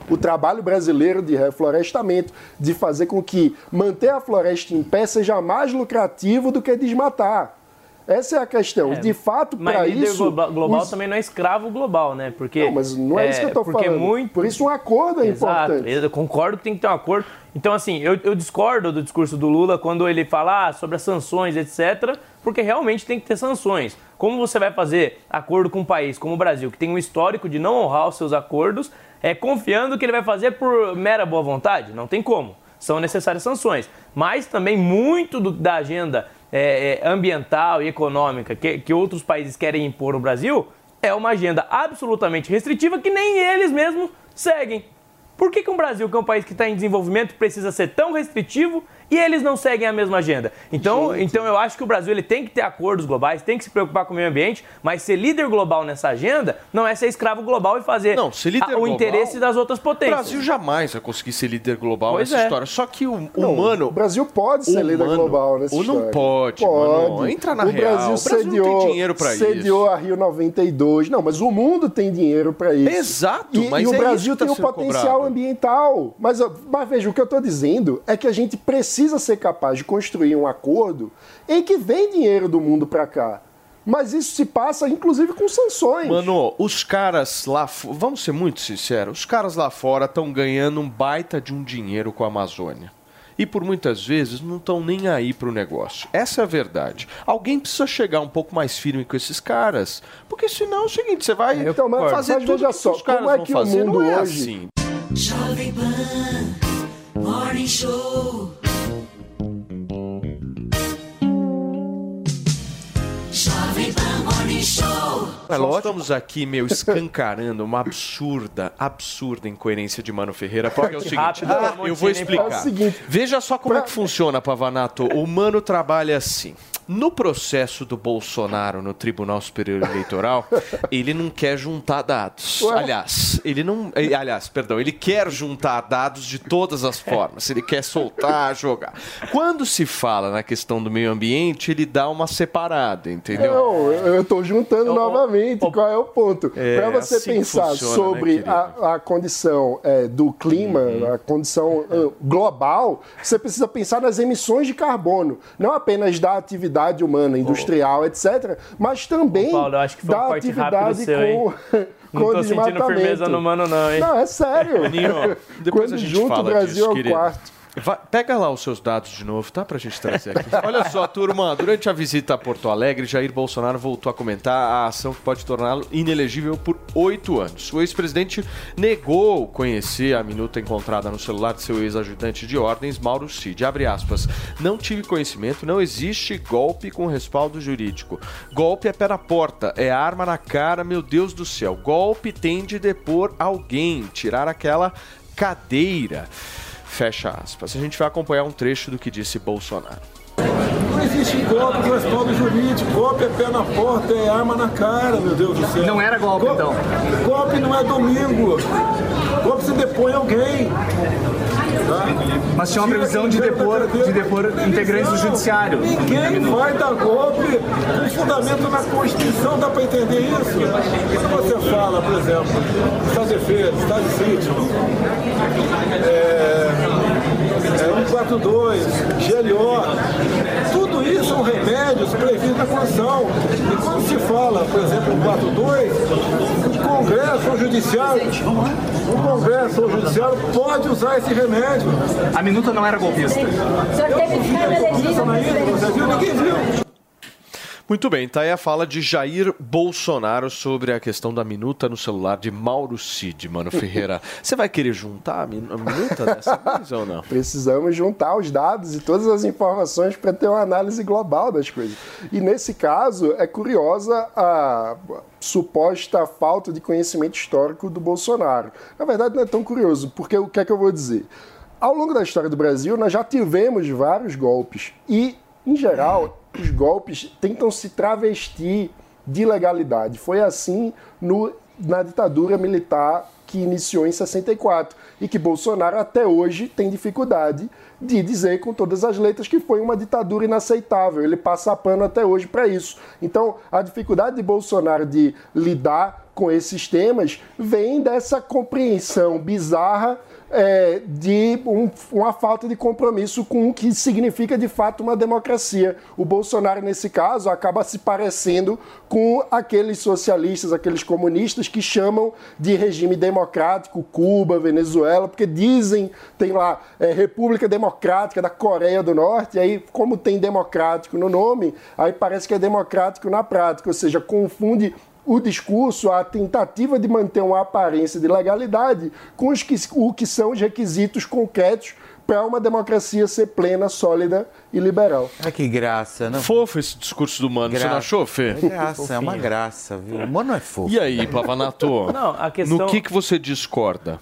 o trabalho brasileiro de reflorestamento, de fazer com que manter a floresta em pé seja mais lucrativo do que desmatar. Essa é a questão. É, de fato, para isso. globa- global os- também não é escravo global, né? Porque, Não, mas não é, isso que eu estou falando. Muito... Por isso um acordo é Exato, importante. eu concordo que tem que ter um acordo. Então, assim, eu, eu discordo do discurso do Lula quando ele fala ah, sobre as sanções, etc., porque realmente tem que ter sanções. Como você vai fazer acordo com um país como o Brasil, que tem um histórico de não honrar os seus acordos, é confiando que ele vai fazer por mera boa vontade? Não tem como. São necessárias sanções. Mas também muito do- da agenda é, é, ambiental e econômica que, que outros países querem impor no Brasil é uma agenda absolutamente restritiva que nem eles mesmos seguem. Por que, que um Brasil, que é um país que está em desenvolvimento, precisa ser tão restritivo e eles não seguem a mesma agenda? Então, então eu acho que o Brasil ele tem que ter acordos globais, tem que se preocupar com o meio ambiente, mas ser líder global nessa agenda não é ser escravo global e fazer Não, ser líder a- o global, interesse das outras O potências. Brasil jamais vai conseguir ser líder global Pois nessa é. história. Só que o Não, humano. o Brasil pode ser líder humano- global nessa Ou não história. pode, mano. Entra na o real. Brasil o Brasil sediou, não tem dinheiro pra sediou a Rio 92. Não, mas o mundo tem dinheiro para isso. Exato, e, mas e o é Brasil isso que tá tem um sendo potencial cobrado. ambiental. Mas, mas veja, o que eu estou dizendo é que a gente precisa ser capaz de construir um acordo em que vem dinheiro do mundo para cá. Mas isso se passa, inclusive, com sanções. Mano, os caras lá, vamos ser muito sinceros, os caras lá fora estão ganhando um baita de um dinheiro com a Amazônia. E por muitas vezes não estão nem aí pro negócio. Essa é a verdade. Alguém precisa chegar um pouco mais firme com esses caras. Porque senão é o seguinte, você vai Então, mas- fazer mas tudo veja que só, os caras como é vão que o fazer. mundo não é hoje- assim. Jovem Pan Morning Show. Show. Nós estamos aqui, meu, escancarando uma absurda, absurda incoerência de Mano Ferreira. Porque é o seguinte, Rápido, eu vou explicar. É seguinte, Veja só como é que funciona, Pavanato. O Mano trabalha assim. No processo do Bolsonaro no Tribunal Superior Eleitoral, <laughs> ele não quer juntar dados. Ué? Aliás, ele não. eh, Aliás, perdão, ele quer juntar dados de todas as formas. Ele quer soltar, jogar. Quando se fala na questão do meio ambiente, ele dá uma separada, entendeu? Não, eu estou juntando novamente. Qual é o ponto? É, Para você assim pensar funciona, sobre né, querido? Uhum. a, a condição é, do clima, a condição ah, global, você precisa pensar nas emissões de carbono, não apenas da atividade humana, industrial, etc., mas também Paulo, um da atividade seu, com, <laughs> Não tô sentindo firmeza no mano, não, hein? Não, é sério. <laughs> Maninho, depois Quando a gente junta fala o Brasil disso, ao querido. quarto. Vai- pega lá os seus dados de novo, tá? Pra gente trazer aqui. <laughs> Olha só, turma, durante a visita a Porto Alegre, Jair Bolsonaro voltou a comentar a ação que pode torná-lo inelegível por oito anos. O ex-presidente negou conhecer a minuta encontrada no celular de seu ex-ajudante de ordens, Mauro Cid. Abre aspas. Não tive conhecimento, não existe golpe com respaldo jurídico. Golpe é pé na porta, é arma na cara, meu Deus do céu. Golpe tem de depor alguém, tirar aquela cadeira. Fecha aspas. A gente vai acompanhar um trecho do que disse Bolsonaro. Não existe golpe com respaldo jurídico. Golpe é pé na porta, é arma na cara, meu Deus do céu. Não era golpe, então? Golpe não é domingo. Golpe se depõe alguém. Tá? Mas tinha uma previsão de depor, de depor integrantes do judiciário. Ninguém vai dar golpe com fundamento na Constituição, dá para entender isso? Quando você fala, por exemplo, Estado de defesa, Estado de sítio, é, é 142, GLO, tudo isso são remédios previstos na Constituição. E quando se fala, por exemplo, 142, o Congresso ou o Judiciário, o Congresso ou o Judiciário pode usar esse remédio. A minuta não era golpista. O senhor teve que ficar Você viu? Ninguém viu. Muito bem, tá aí a fala de Jair Bolsonaro sobre a questão da minuta no celular de Mauro Cid, mano Ferreira. <laughs> Você vai querer juntar a min- a minuta dessa <laughs> vez ou não? Precisamos juntar os dados e todas as informações para ter uma análise global das coisas. E nesse caso, é curiosa a suposta falta de conhecimento histórico do Bolsonaro. Na verdade, não é tão curioso, porque o que é que eu vou dizer? ao longo da história do Brasil, nós já tivemos vários golpes. E, em geral, os golpes tentam se travestir de legalidade. Foi assim no, na ditadura militar que iniciou em 64 e que Bolsonaro até hoje tem dificuldade de dizer com todas as letras que foi uma ditadura inaceitável. Ele passa pano até hoje para isso. Então, a dificuldade de Bolsonaro de lidar com esses temas vem dessa compreensão bizarra é, de um- uma falta de compromisso com o que significa de fato uma democracia. O Bolsonaro, nesse caso, acaba se parecendo com aqueles socialistas, aqueles comunistas que chamam de regime democrático Cuba, Venezuela, porque dizem, tem lá é, República Democrática da Coreia do Norte, e aí, como tem democrático no nome, aí parece que é democrático na prática, ou seja, confunde o discurso, a tentativa de manter uma aparência de legalidade com os que, o que são os requisitos concretos para uma democracia ser plena, sólida e liberal. Ai, que graça, não? Fofo esse discurso do Mano, você não Graça. achou, Fê? É graça, é uma graça, viu? O Mano é fofo. E aí, Pavanato? <laughs> Não, a questão- No que, que você discorda?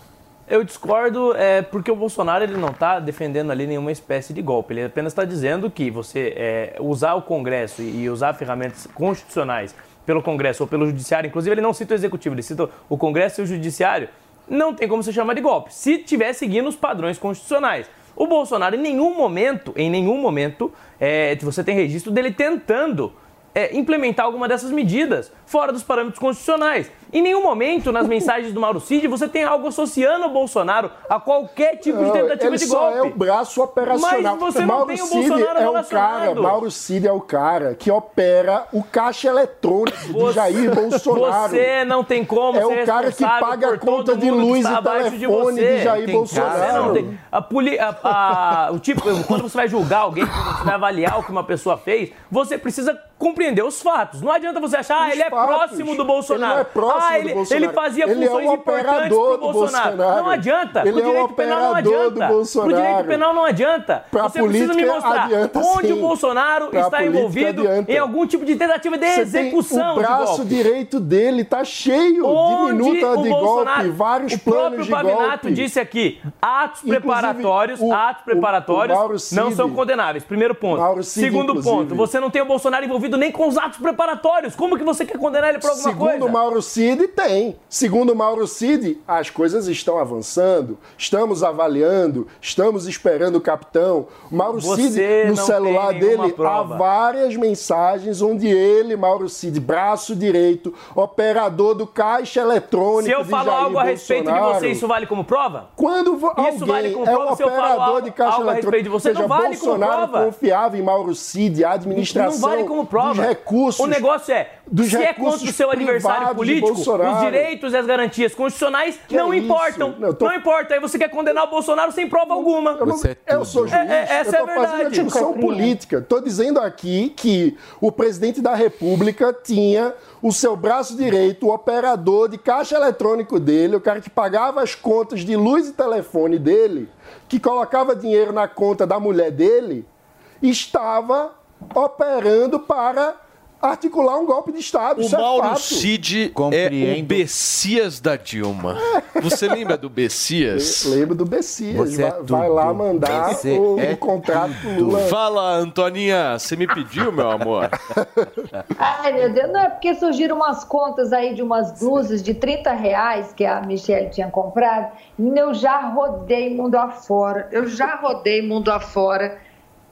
Eu discordo é, porque o Bolsonaro ele não está defendendo ali nenhuma espécie de golpe. Ele apenas está dizendo que você é, usar o Congresso e usar ferramentas constitucionais pelo Congresso ou pelo Judiciário, inclusive ele não cita o Executivo, ele cita o Congresso e o Judiciário, não tem como se chamar de golpe, se estiver seguindo os padrões constitucionais. O Bolsonaro, em nenhum momento, em nenhum momento, é, você tem registro dele tentando é, implementar alguma dessas medidas fora dos parâmetros constitucionais. Em nenhum momento, nas mensagens do Mauro Cid, você tem algo associando o Bolsonaro a qualquer tipo de Não, tentativa ele de só golpe. é o braço operacional. Mas você não Mauro tem o Cid Bolsonaro é o cara. Mauro Cid é o cara que opera o caixa eletrônico de Jair Bolsonaro. Você não tem como É ser o cara que paga a conta de luz e telefone você. de Jair Tem Bolsonaro. Você não tem. A poli, a- a- o tipo, quando você vai julgar alguém, quando você vai avaliar o que uma pessoa fez, você precisa compreender os fatos. Não adianta você achar, ah, ele é fatos. próximo do Bolsonaro. Ele não é próximo ah, ele, Bolsonaro. ele fazia Ele é funções importantes pro Bolsonaro. Bolsonaro. Não adianta. Ele Pro é direito penal não adianta. Pro direito penal não adianta. Pra você precisa me mostrar adianta, onde sim. o Bolsonaro Pra está envolvido adianta. em algum tipo de tentativa de Você execução o braço de direito dele tá cheio Onde de minuta o de golpe, vários o planos próprio de Pavinato golpe. disse aqui, atos Inclusive, preparatórios, o- atos o- preparatórios o Cid- não são condenáveis. Primeiro ponto. Cid, Segundo inclusive. ponto, você não tem o Bolsonaro envolvido nem com os atos preparatórios. Como que você quer condenar ele por alguma Segundo coisa? Mauro Cid, tem. Segundo Mauro Cid, as coisas estão avançando, estamos avaliando, estamos esperando o capitão. Mauro Você Cid, no celular dele, há prova. várias mensagens onde ele, Mauro Cid, braço direito, operador do caixa eletrônico Se eu falo algo a respeito de você, isso vale como prova? Quando Isso alguém vale como é prova um eu falo operador de caixa algo a eletrônico, respeito de você, seja, não vale como Bolsonaro prova. confiava em Mauro Cid, a administração Não vale como prova. Dos recursos. O negócio é, dos se é recursos contra o seu adversário político, os direitos e as garantias constitucionais Que não é importam. Não, tô- Não importa. Aí você quer condenar o Bolsonaro sem prova alguma. Eu, não- eu sou juiz, É, é, essa eu tô é a fazendo a verdade. discussão política. Estou dizendo aqui que o presidente da República tinha o seu braço direito, o operador de caixa eletrônico dele, o cara que pagava as contas de luz e telefone dele, que colocava dinheiro na conta da mulher dele, estava operando para articular um golpe de Estado. O Isso é Mauro fato. Cid é o Compreendo. Bessias da Dilma. Você lembra do Bessias? <laughs> Lembro do Bessias. Você é vai, vai lá tudo. mandar Você o, é o contrato pro Lula. Fala, Antoninha, você me pediu, meu amor? Ai, meu Deus, não é porque surgiram umas contas aí de umas blusas de 30 reais que a Michelle tinha comprado. E eu já rodei mundo afora. Eu já rodei mundo afora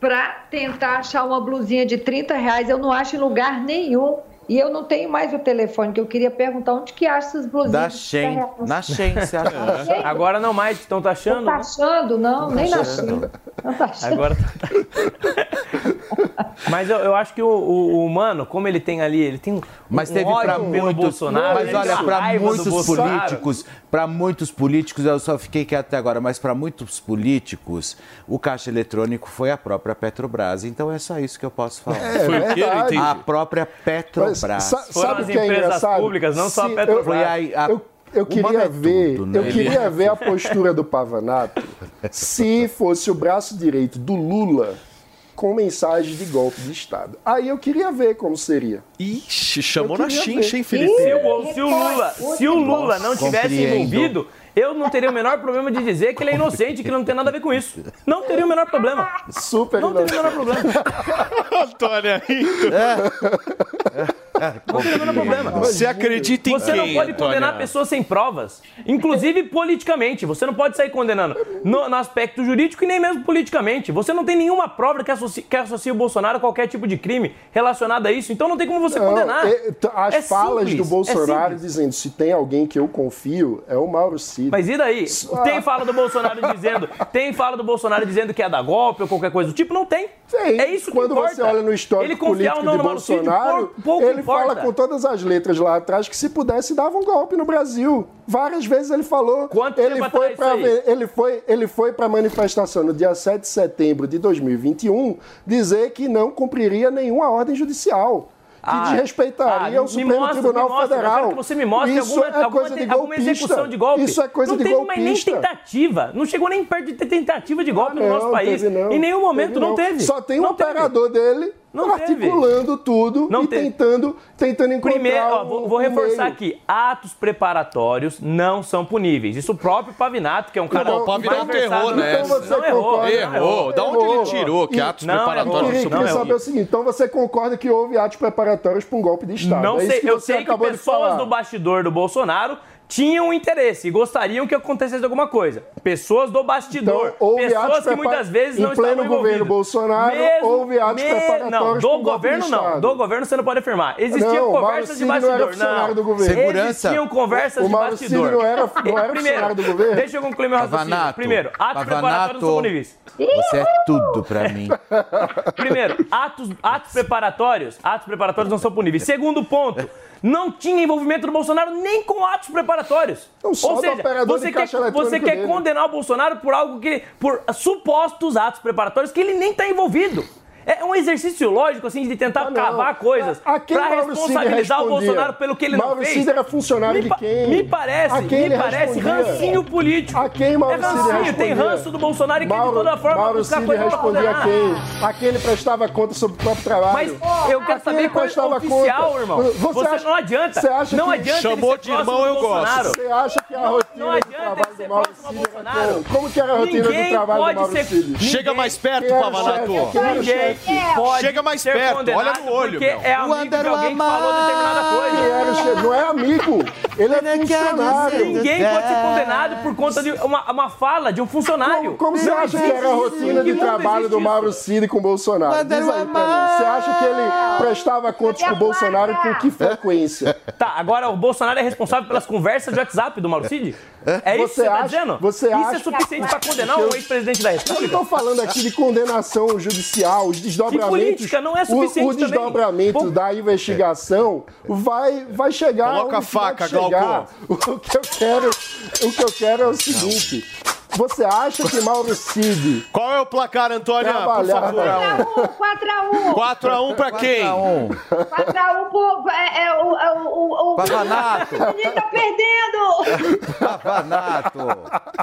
para tentar achar uma blusinha de 30 reais. Eu não acho em lugar nenhum. E eu não tenho mais o telefone, que eu queria perguntar onde que acha essas blusinhas. Da de 30 Shen. reais. Na Shen, você acha? <laughs> Agora não mais, estão taxando? Não tá né? achando, não, nem na China. Não tá achando. Agora <laughs> Mas eu, eu acho que o, o, o Mano, como ele tem ali, ele tem um, Mas um teve ódio para pelo muitos, Bolsonaro. mas olha, para muitos políticos, para muitos políticos, eu só fiquei quieto até agora, mas para muitos políticos, o caixa eletrônico foi a própria Petrobras. Então é só isso que eu posso falar. É Foi o quê? A própria Petrobras. Mas sa- sabe o que é engraçado? Se eu- Foi aí a- eu, eu o queria é ver, tudo, né? eu queria ver a postura do Pavanato se fosse o braço direito do Lula com mensagem de golpe de Estado. Aí eu queria ver como seria. Ixi, chamou Eu na chincha, hein, Felipe? Se o, se o Lula, se o Lula não tivesse Compreendo. envolvido, eu não teria o menor problema de dizer que ele é inocente, que ele não tem nada a ver com isso. Não teria o menor problema. Super Não teria o menor problema. Antônia rindo. Não teria <laughs> problema. Você acredita em Você quem, não pode condenar Antônia? pessoas sem provas. Inclusive politicamente. Você não pode sair condenando no, no aspecto jurídico e nem mesmo politicamente. Você não tem nenhuma prova que associe, que associe o Bolsonaro a qualquer tipo de crime relacionado a isso. Então não tem como você Não, condenar. é, as É falas simples, do Bolsonaro é dizendo se tem alguém que eu confio, é o Mauro Cid. Mas e daí? Ah. Tem fala do Bolsonaro dizendo, tem fala do Bolsonaro dizendo que é dar golpe ou qualquer coisa do tipo? Não tem. Tem. É isso que Quando importa. você olha no histórico Ele confiar político ou não de no Mauro Cid, Bolsonaro, pouco- pouco ele. Fala com todas as letras lá atrás que se pudesse dava um golpe no Brasil. Várias vezes ele falou. Quanto ele tempo foi para ele foi ele foi para manifestação no dia 7 de setembro de 2021 dizer que não cumpriria nenhuma ordem judicial. Que Ah, desrespeitaria ah, o Supremo mostra, Tribunal mostra, Federal. você me mostre Isso alguma, é alguma, coisa de alguma execução de golpe. Isso é coisa não de teve golpista. mais nem tentativa. Não chegou nem perto de ter tentativa de golpe no nosso Não, país. teve não. Em nenhum momento Teve não teve. Só tem um Não teve. operador dele Não teve. articulando tudo Não e teve. tentando, tentando encontrar Primeiro, ó, vou, vou um reforçar meio. aqui: atos preparatórios não são puníveis. Isso o próprio Pavinato, que é um cara. Não, o Pavinato errou nessa. Então você Não errou. concorda? não Errou. Da onde ele Errou. tirou que E- atos Não, preparatórios Eu errou. são é saber o seguinte, então você concorda que houve atos preparatórios para um golpe de Estado? Não é isso sei, que eu você sei que pessoas do bastidor do Bolsonaro tinham interesse e gostariam que acontecesse alguma coisa. Pessoas do bastidor. Então, houve pessoas que muitas vezes em não pleno estavam governo envolvidas. Bolsonaro, houve atos preparatórios Não, do governo não. Do governo você não pode afirmar. Existiam Não, o Mauro conversas de Cid não era bastidor. funcionário do governo. Segurança. Existiam conversas O de bastidor. não era- não era <laughs> Primeiro, funcionário do governo? Deixa eu concluir meu raciocínio. Pavanato, Primeiro, atos preparatórios não são puníveis. Você é tudo pra mim. Primeiro, atos, atos preparatórios, atos preparatórios não são puníveis. Segundo ponto, não tinha envolvimento do Bolsonaro nem com atos preparatórios. Então, só Ou seja, você quer, você quer dele. condenar o Bolsonaro por algo que, por supostos atos preparatórios que ele nem está envolvido. É um exercício lógico, assim, de tentar Ah, não. cavar coisas A- a quem pra Mauro Cid responsabilizar o? Bolsonaro pelo que ele Mauro não fez. Cid era funcionário me de quem? Me parece, A quem me parece respondia? rancinho político. A quem Mauro é Cid rancinho, tem respondia? ranço do Bolsonaro e quer de toda forma Mauro buscar Cid coisa pra respondia a quem? A quem ele prestava conta sobre o próprio trabalho? Mas eu quero saber qual é prestava oficial, conta? irmão. Você, acha- não adianta. Você acha não que... adianta Chamou de irmão, eu gosto. Bolsonaro. Você acha que a Não rotina do adianta trabalho do ser Mauro Cid era como? Como que era a rotina do trabalho do Mauro Cid? Chega mais perto, o Pavanato. o Ninguém chefe? pode Chega mais ser perto, condenado olha no olho, Porque meu. é amigo de alguém que falou determinada coisa. o? Não é amigo. Ele é funcionário. Ninguém pode ser condenado por conta de uma, uma fala de um funcionário. Como, como você acha que era a rotina de trabalho do? Mauro Cid com o Bolsonaro? Diz aí pra mim. Você acha que ele prestava contas com o Bolsonaro com que frequência? Tá, agora o Bolsonaro é responsável pelas conversas de WhatsApp do Mauro Cid? É isso que Você você tá acha- dizendo? você isso acha- é suficiente pra condenar Eu- um ex-presidente da Eu não República? estou falando aqui de condenação judicial, os desdobramentos. política não é suficiente O, o desdobramento também. da investigação vai, vai chegar. Coloca onde a faca, vai chegar. Glauco. <laughs> O que eu quero, o que eu quero é o seguinte. Você acha que Mauro Cid Qual é o placar, Antônia? Por Trabalhava. favor. 4x1. 4x1 pra quem? 4x1 pro. É, é, o, é, o, o, o, Pavanato. o menino tá perdendo. Pavanato.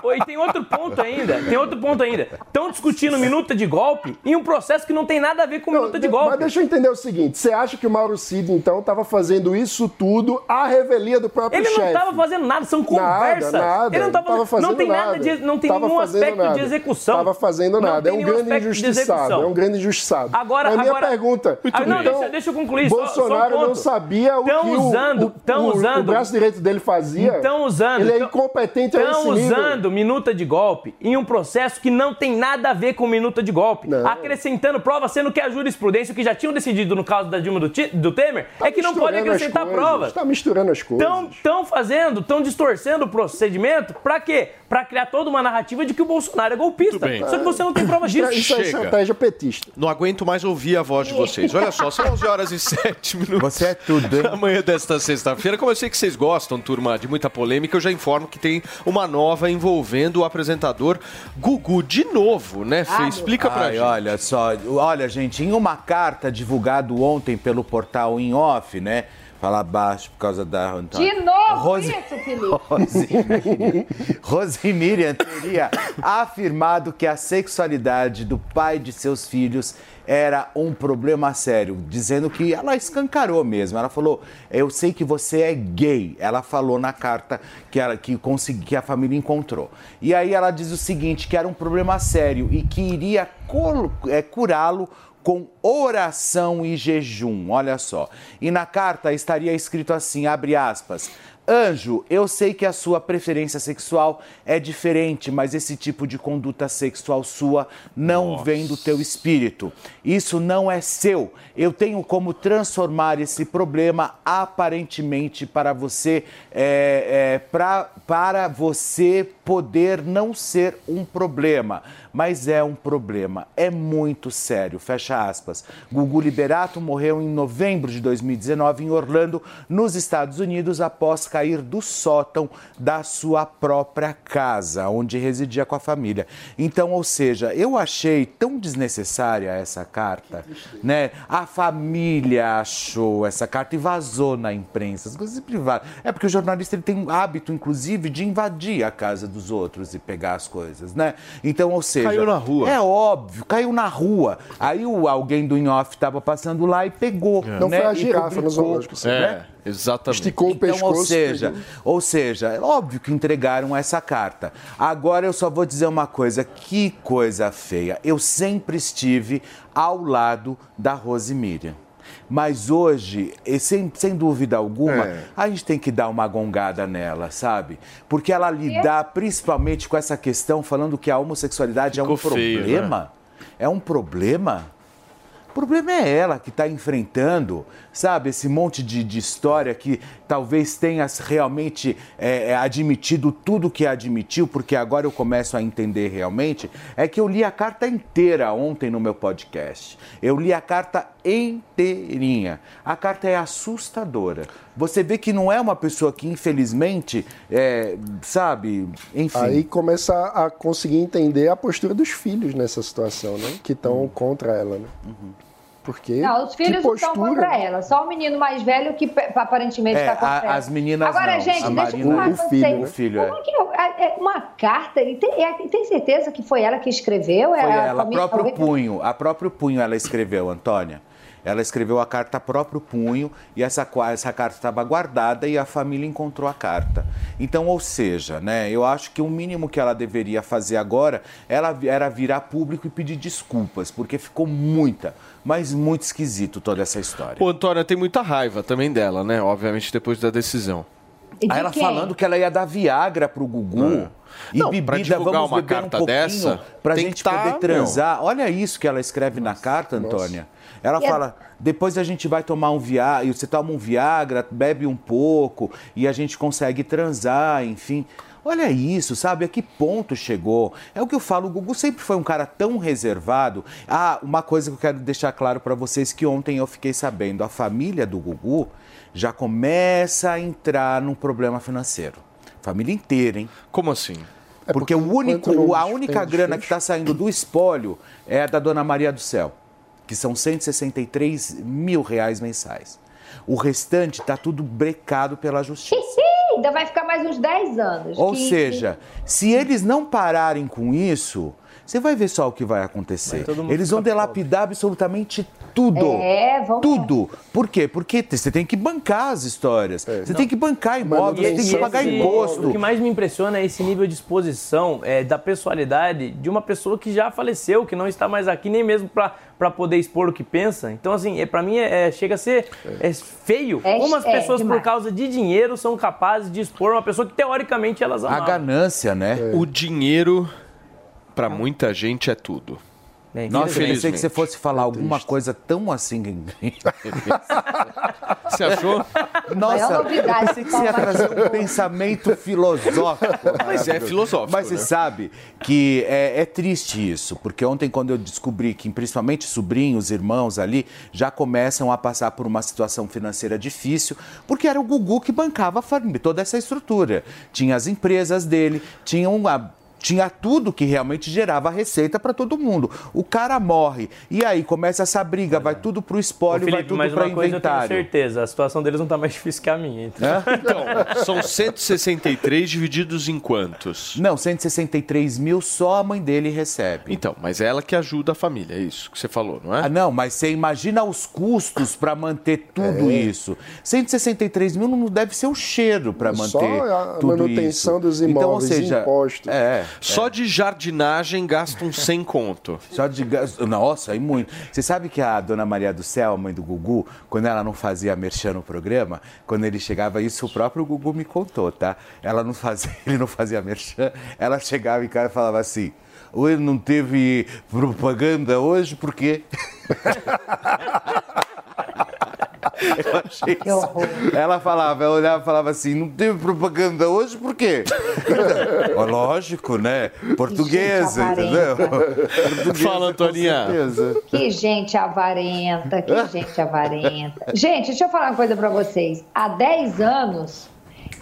Pô, e tem outro ponto ainda, tem outro ponto ainda. Estão discutindo minuta de golpe em um processo que não tem nada a ver com minuta de Mas golpe. deixa eu entender o seguinte: você acha que o Mauro Cid, então, estava fazendo isso tudo à revelia do próprio Ele chefe? não estava fazendo nada, são conversas. Nada, Ele não estava tava fazendo não tem nada, nada. de, não tem Tava nenhum aspecto nada. de execução. Tava fazendo Não nada. É tem um grande injustiçado. É um grande injustiçado. Agora- a minha agora- pergunta. Ah, não, então, deixa- deixa eu concluir, só- só um Bolsonaro não sabia o Tão que usando- o, tão o, usando- o braço direito dele fazia. Estão usando. Ele é tão- incompetente a Estão esse nível. usando minuta de golpe em um processo que não tem nada a ver com minuta de golpe. Acrescentando prova, sendo que a jurisprudência, o que já tinham decidido no caso da Dilma do, do Temer, é que não pode acrescentar provas. Tá misturando as coisas. Estão fazendo, estão distorcendo o procedimento pra quê? Pra criar toda uma narrativa de que o Bolsonaro é golpista. Só que você não tem prova disso. Isso é estratégia petista. Não aguento mais ouvir a voz de vocês. Olha só, são 11 horas e 7 minutos. Você é tudo, hein? Amanhã desta sexta-feira, como eu sei que vocês gostam, turma, de muita polêmica, eu já informo que tem uma nova envolvendo o apresentador Gugu de novo, né, Fê? Explica pra Ai, gente. Olha só, olha, gente, em uma carta divulgada ontem pelo portal In Off, né? Falar baixo por causa da Antônia. De novo Rose- isso, Felipe. Rosemiriam, teria afirmado que a sexualidade do pai de seus filhos era um problema sério, dizendo que ela escancarou mesmo. Ela falou: Eu sei que você é gay. Ela falou na carta que, ela, que, consegui, que a família encontrou. E aí ela diz o seguinte: que era um problema sério e que iria é, curá-lo com oração e jejum. Olha só. E na carta estaria escrito assim, abre aspas: Anjo, eu sei que a sua preferência sexual é diferente, mas esse tipo de conduta sexual sua não vem do teu espírito. Isso não é seu. Eu tenho como transformar esse problema aparentemente para você, é, é, pra, para você poder não ser um problema. Mas é um problema, é muito sério. Fecha aspas. Gugu Liberato morreu em novembro de 2019 em Orlando, nos Estados Unidos, após cair do sótão da sua própria casa, onde residia com a família. Então, ou seja, eu achei tão desnecessária essa carta, né? A família achou essa carta e vazou na imprensa, as coisas privadas. É porque o jornalista ele tem um hábito, inclusive, de invadir a casa dos outros e pegar as coisas, né? Então, ou seja, Caiu na rua. É óbvio, caiu na rua. Aí o, alguém do in-off estava passando lá e pegou. Não né? foi a girafa no zoológico, sim. né? É, exatamente. Esticou o Então, pescoço. ou seja, pegou. ou seja, é óbvio que entregaram essa carta. Agora eu só vou dizer uma coisa, que coisa feia. Eu sempre estive ao lado da Rose Miriam. Mas hoje, e sem, sem dúvida alguma, É. a gente tem que dar uma gongada nela, sabe? Porque ela lidar principalmente com essa questão, falando que a homossexualidade é um Ficou feio, problema. É um problema. O problema é ela que está enfrentando, sabe, esse monte de, de história que talvez tenha realmente é, é, admitido tudo que admitiu, porque agora eu começo a entender realmente. É que eu li a carta inteira ontem no meu podcast. Eu li a carta inteirinha. A carta é assustadora. Você vê que não é uma pessoa que, infelizmente, é, sabe, enfim. Aí começa a conseguir entender a postura dos filhos nessa situação, né? Que estão Uhum. contra ela, né? Porque Não, os filhos que não estão postura. contra ela. Só o menino mais velho que aparentemente É, está contra a- ela. as meninas Agora, não. gente, A deixa eu Marina- falar o filho, o filho, Como é. é que é? Uma carta? Ele tem, é- tem certeza que foi ela que escreveu? Foi É a ela, a próprio alguém- punho. A próprio punho ela escreveu, Antônia. Ela escreveu a carta a próprio punho e essa, essa carta estava guardada e a família encontrou a carta. Então, ou seja, né, eu acho que o mínimo que ela deveria fazer agora ela, era virar público e pedir desculpas, porque ficou muita, mas muito esquisito toda essa história. O Antônia tem muita raiva também dela, né? Obviamente, depois da decisão. Aí ela falando que ela ia dar Viagra pro Gugu. E. Não, bebida, vamos uma beber um carta pouquinho dessa, pra gente que tá, poder meu. transar. Olha isso que ela escreve na carta, Antônia. Ela E a- fala, depois a gente vai tomar um Viagra, e você toma um Viagra, bebe um pouco, e a gente consegue transar, enfim. Olha isso, sabe? A que ponto chegou? É o que eu falo, o Gugu sempre foi um cara tão reservado. Ah, uma coisa que eu quero deixar claro pra vocês que ontem eu fiquei sabendo, a família do Gugu já começa a entrar num problema financeiro. Família inteira, hein? Como assim? Porque o único, a única grana que está saindo do espólio é a da Dona Maria do Céu, que são 163 mil reais mensais. O restante está tudo brecado pela justiça. Ainda vai ficar mais uns 10 anos. Ou Que- seja, se eles não pararem com isso, você vai ver só o que vai acontecer. Eles vão delapidar absolutamente tudo. É, vamos Tudo. Por quê? Porque você tem que bancar as histórias. Você tem que bancar imóveis, você tem que esse- pagar O imposto. que mais me impressiona é esse nível de exposição é, da personalidade de uma pessoa que já faleceu, que não está mais aqui nem mesmo para poder expor o que pensa. Então, assim, é, para mim é, é- chega a ser é feio. É, Como as é, pessoas, por causa de dinheiro, são capazes de expor uma pessoa que, teoricamente, elas A amavam. ganância, né? O dinheiro, pra muita gente, é tudo. É, Nossa, eu pensei que você fosse falar alguma coisa tão assim. <laughs> Você achou? Nossa, eu pensei que você ia trazer um pensamento filosófico. <laughs> Mas é filosófico, Mas você né? sabe que é, é triste isso, porque ontem, quando eu descobri que, principalmente sobrinhos, irmãos ali, já começam a passar por uma situação financeira difícil, porque era o Gugu que bancava a família, toda essa estrutura. Tinha as empresas dele, tinha uma. Tinha tudo que realmente gerava receita para todo mundo. O cara morre. E aí começa essa briga, vai tudo pro Ô, espólio, vai Felipe, tudo mas para uma coisa eu tenho inventário. certeza, a situação deles não tá mais difícil que a minha. Então, Então, são 163 divididos em quantos? Não, 163 mil só a mãe dele recebe. Então, mas é ela que ajuda a família, é isso que você falou, não é? Ah, não, mas você imagina os custos para manter tudo É. isso. 163 mil não deve ser o cheiro para manter Só a tudo manutenção isso. dos Então, ou imóveis, seja, impostos. É, Só de jardinagem gasta um 100 conto. <laughs> Só de. Nossa, aí muito. Você sabe que a dona Maria do Céu, a mãe do Gugu, quando ela não fazia merchan no programa, quando ele chegava, isso o próprio Gugu me contou, tá? Ela não fazia, <laughs> ele não fazia merchan, ela chegava em casa e falava assim. Hoje não teve propaganda hoje, por quê? <laughs> <laughs> Eu achei Que horror. isso. Ela falava, ela olhava e falava assim, não teve propaganda hoje, por quê? <laughs> Ó, Lógico, né? Portuguesa, Gente entendeu? Portuguesa, Fala, Antoninha. Que gente avarenta, que gente avarenta. Gente, deixa eu falar uma coisa pra vocês. Há 10 anos,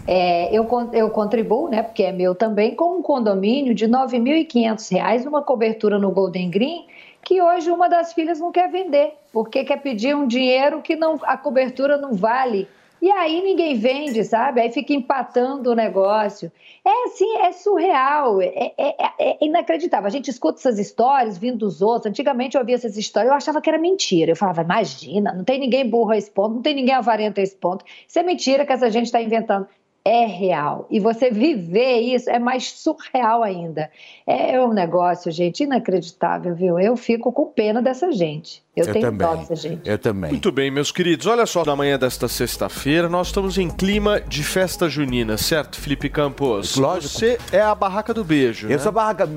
é, eu, eu contribuo, né, porque é meu também, com um condomínio de 9.500 reais numa cobertura no Golden Green, que hoje uma das filhas não quer vender, porque quer pedir um dinheiro que não, a cobertura não vale. E aí ninguém vende, sabe? Aí fica empatando o negócio. É assim, é surreal, é, é- é- é inacreditável. A gente escuta essas histórias vindo dos outros. Antigamente eu ouvia essas histórias, eu achava que era mentira. Eu falava, imagina, não tem ninguém burro a esse ponto, não tem ninguém avarento a esse ponto. Isso é mentira que essa gente está inventando. É real. E você viver isso é mais surreal ainda. É um negócio, gente, inacreditável, viu? Eu fico com pena dessa gente. Eu, Eu tenho também. dó dessa gente. Eu também. Muito bem, meus queridos. Olha só, na manhã desta sexta-feira, nós estamos em clima de festa junina, certo, Felipe Campos? Lógico. Você é a barraca do beijo, Eu né? sou barraca.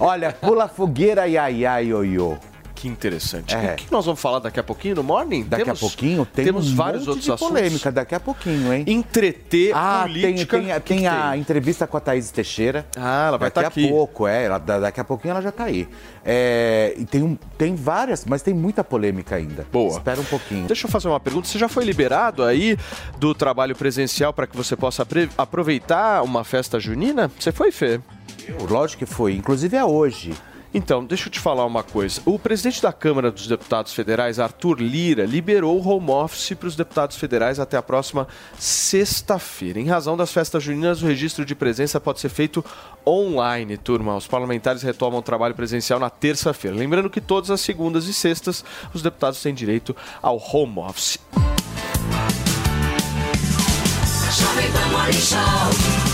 Olha, pula fogueira, iai, ai, ioiô. Que interessante. É. O que nós vamos falar daqui a pouquinho no Morning? Daqui Temos- a pouquinho tem temos um vários monte outros de assuntos. polêmica daqui a pouquinho, hein? Entreter, Ah, tem, política. tem, que tem que a entrevista com a Thaís Teixeira. Ah, ela vai daqui estar a aqui. pouco, é. ela- da- daqui a pouquinho ela já tá aí. É, e tem, um, tem várias, mas tem muita polêmica ainda. Boa. Espera um pouquinho. Deixa eu fazer uma pergunta. Você já foi liberado aí do trabalho presencial para que você possa aproveitar uma festa junina? Você foi, Fê? Lógico que foi. Inclusive é hoje. Então, deixa eu te falar uma coisa. O presidente da Câmara dos Deputados Federais, Arthur Lira, liberou o home office para os deputados federais até a próxima sexta-feira. Em razão das festas juninas, o registro de presença pode ser feito online, turma. Os parlamentares retomam o trabalho presencial na terça-feira. Lembrando que todas as segundas e sextas os deputados têm direito ao home office. Jovem Pan Morning Show.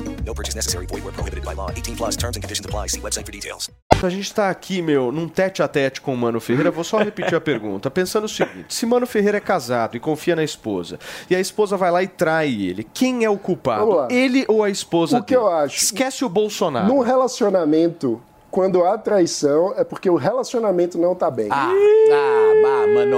No purchase necessary. Void where prohibited by law. 18 plus terms and conditions apply. See website for details. A gente tá aqui, meu, num tete a tete com o Mano Ferreira. Vou só repetir a pergunta. Pensando o seguinte: se Mano Ferreira é casado e confia na esposa, e a esposa vai lá e trai ele, quem é o culpado? Ele ou a esposa O que dele? eu acho? Esquece o Bolsonaro. Num relacionamento, quando há traição, é porque o relacionamento não tá bem. Ah, ah, bah, mano.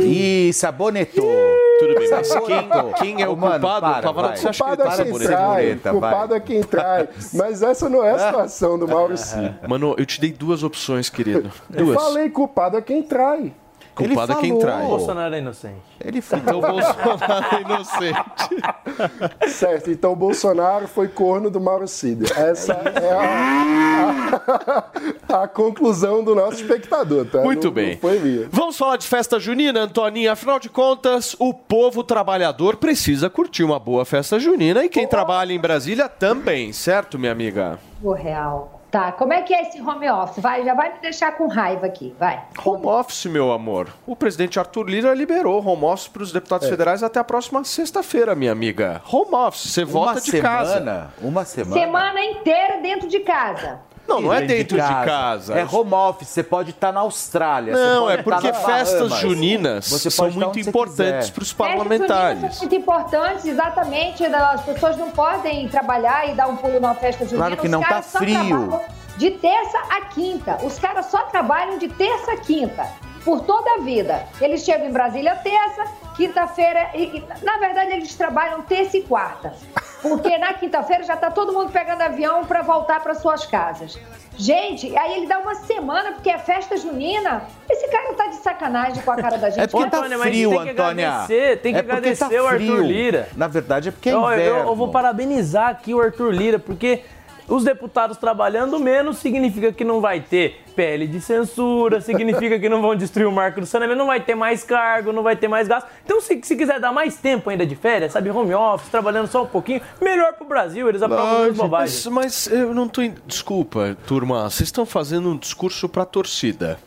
Ih, sabonetou. Tudo bem, mas quem, quem é o mano, culpado? para, Pavarotto, vai. você acha que ele Culpado é quem trai, culpado é quem trai. Mas essa não é a situação do Mauricio. Mano, eu te dei duas opções, querido. Eu Duas. falei, culpado é quem trai. Culpado é quem trai. O Bolsonaro é inocente. Ele falou. Então o Bolsonaro é inocente. <laughs> Certo, então o Bolsonaro foi corno do Mauro Cid. Essa é a, a- a conclusão do nosso espectador, tá? Muito Não- bem. Não foi minha. Vamos falar de festa junina, Antoninha. Afinal de contas, o povo trabalhador precisa curtir uma boa festa junina e quem trabalha em Brasília também, certo, minha amiga? O real. Tá, como é que é esse home office? Vai, já vai me deixar com raiva aqui, vai. Home office, meu amor. O presidente Arthur Lira liberou home office para os deputados federais até a próxima sexta-feira, minha amiga. Home office, você Uma volta de casa. semana. Uma semana. Semana inteira dentro de casa. Não, não é dentro de casa. É home office, você pode estar na Austrália. você Não, pode é porque festas Bahamas. juninas Você são muito importantes para os Festas parlamentares. juninas são muito importantes, exatamente. As pessoas não podem trabalhar e dar um pulo numa festa junina. Claro que Os não, caras tá só frio. trabalham- de terça a quinta. Os caras só trabalham de terça a quinta, por toda a vida. Eles chegam em Brasília terça, quinta-feira, e, e, na verdade eles trabalham terça e quarta. Porque na quinta-feira já está todo mundo pegando avião para voltar para suas casas. Gente, aí ele dá uma semana porque é festa junina. Esse cara tá de sacanagem com a cara da gente. É porque tá Antônia, mas frio, tem que Antônia. agradecer, tem que é porque agradecer tá o Arthur. Lira. Na verdade é porque é Eu- eu, inverno. eu vou parabenizar aqui o Arthur Lira, porque os deputados trabalhando menos significa que não vai ter PL de censura, significa que não vão destruir o marco do saneamento, não vai ter mais cargo, não vai ter mais gasto. Então, se, se quiser dar mais tempo ainda de férias, sabe, home office, trabalhando só um pouquinho, melhor pro Brasil, eles aprovam as bobagens. Mas, mas eu não tô. en- Desculpa, turma, vocês estão fazendo um discurso pra torcida.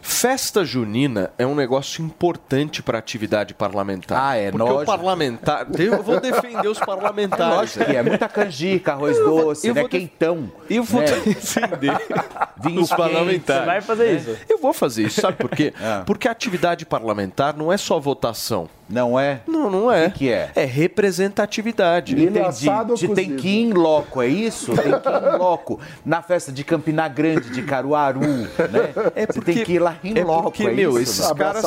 Festa junina é um negócio importante para atividade parlamentar. Ah, é, Porque o lógico. parlamentar. Eu vou defender os parlamentares. Que é, muita canjica, arroz doce, eu né, quentão. Eu vou né? defender <laughs> os parlamentares. quentes. Vai fazer né? isso? Eu vou fazer isso, sabe por quê? <laughs> Ah. Porque a atividade parlamentar não é só votação. Não é? Não, não é. O que é? É representatividade. Entendi. Te tem que ir em loco, é isso? Tem que ir em loco. Na festa de Campina Grande, de Caruaru, né? <laughs> É Você tem que ir lá em é loco, porque, é meu, isso? esses caras,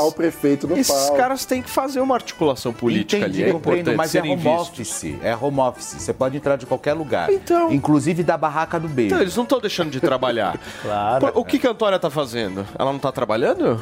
esses caras têm que fazer uma articulação política Entendi, ali. É compreendo, importante mas é serem home vistos. office. É home office. Você pode entrar de qualquer lugar. Então. Inclusive da barraca do beijo. Então, eles não estão deixando de trabalhar. <laughs> Claro. Pô, O que, que a Antônia tá fazendo? Ela não tá trabalhando?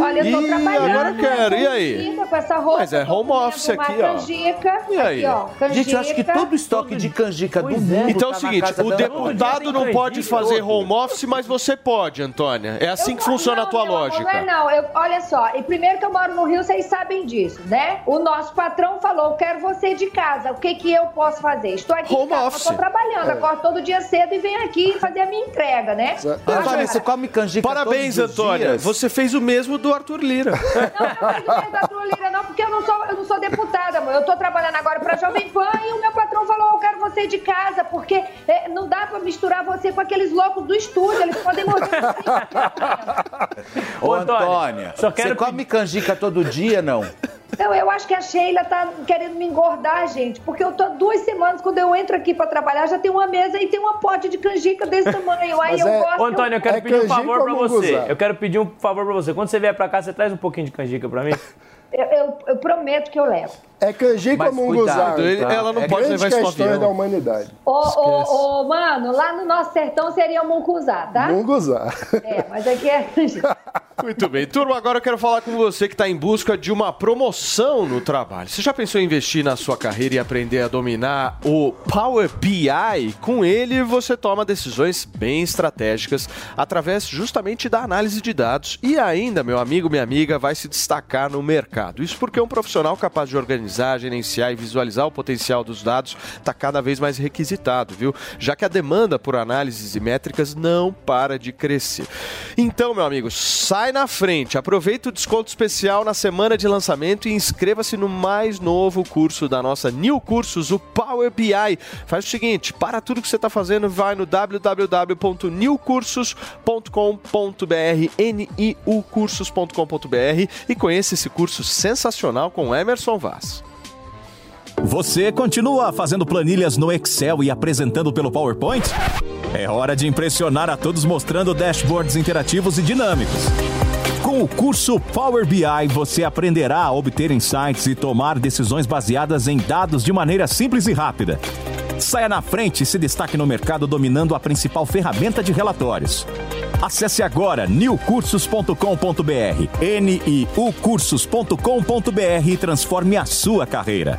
Olha, eu tô Ih, trabalhando. agora eu quero. E aí? Com essa roupa, Mas é home office uma aqui, ó. Canjica, E aí? Aqui, ó, canjica. Gente, eu acho que todo o estoque de canjica do mundo Então é tá o seguinte, o deputado não pode fazer home office, mas você pode, Antônia. É assim que funciona a tua Não é lógica. não, eu, olha só, e primeiro que eu moro no Rio, vocês sabem disso, né? O nosso patrão falou, quero você de casa, o que que eu posso fazer? Estou aqui Home em casa, office. eu tô trabalhando, É. acordo todo dia cedo e venho aqui fazer a minha entrega, né? Antônia, você come canjica Parabéns, todos os Antônia. dias? Você fez o mesmo do Arthur Lira. Não é da tua Lira, não, porque eu não sou, eu não sou deputada, amor. Eu tô trabalhando agora pra Jovem Pan e o meu patrão falou, eu quero você de casa, porque é, não dá pra misturar você com aqueles loucos do estúdio, eles podem morrer. Ô, Antônia, só quero você come canjica todo dia, não? Então, eu acho que a Sheila tá querendo me engordar, gente, porque eu tô há duas semanas, quando eu entro aqui pra trabalhar, já tem uma mesa e tem uma pote de canjica desse tamanho. Aí eu gosto. Ô, Antônio, eu quero É pedir um favor pra você. Eu quero pedir um favor pra você. Quando você vier pra cá, você traz um pouquinho de canjica pra mim? <laughs> Eu, eu- eu prometo que eu levo. É canjica ou munguzá? ele- ela não é pode levar isso questões da humanidade. Ô, ô, ô, mano, lá no nosso sertão seria o mucuzá, tá? Munguzá. É, mas aqui é canjica. Muito bem. Turma, agora eu quero falar com você que está em busca de uma promoção no trabalho. Você já pensou em investir na sua carreira e aprender a dominar o Power BI? Com ele, você toma decisões bem estratégicas através justamente da análise de dados e ainda, meu amigo, minha amiga, vai se destacar no mercado. Isso porque um profissional capaz de organizar, gerenciar e visualizar o potencial dos dados está cada vez mais requisitado, viu? Já que a demanda por análises e métricas não para de crescer. Então, meu amigo, sai na frente, aproveita o desconto especial na semana de lançamento e inscreva-se no mais novo curso da nossa New Cursos, o Power BI. Faz o seguinte, para tudo que você está fazendo, vai no www.newcursos.com.br, niucursos.com.br e conheça esse curso sensacional com Emerson Vaz. Você continua fazendo planilhas no Excel e apresentando pelo PowerPoint? É hora de impressionar a todos mostrando dashboards interativos e dinâmicos. Com o curso Power BI, você aprenderá a obter insights e tomar decisões baseadas em dados de maneira simples e rápida. Saia na frente e se destaque no mercado dominando a principal ferramenta de relatórios. Acesse agora newcursos.com.br, niucursos.com.br e transforme a sua carreira.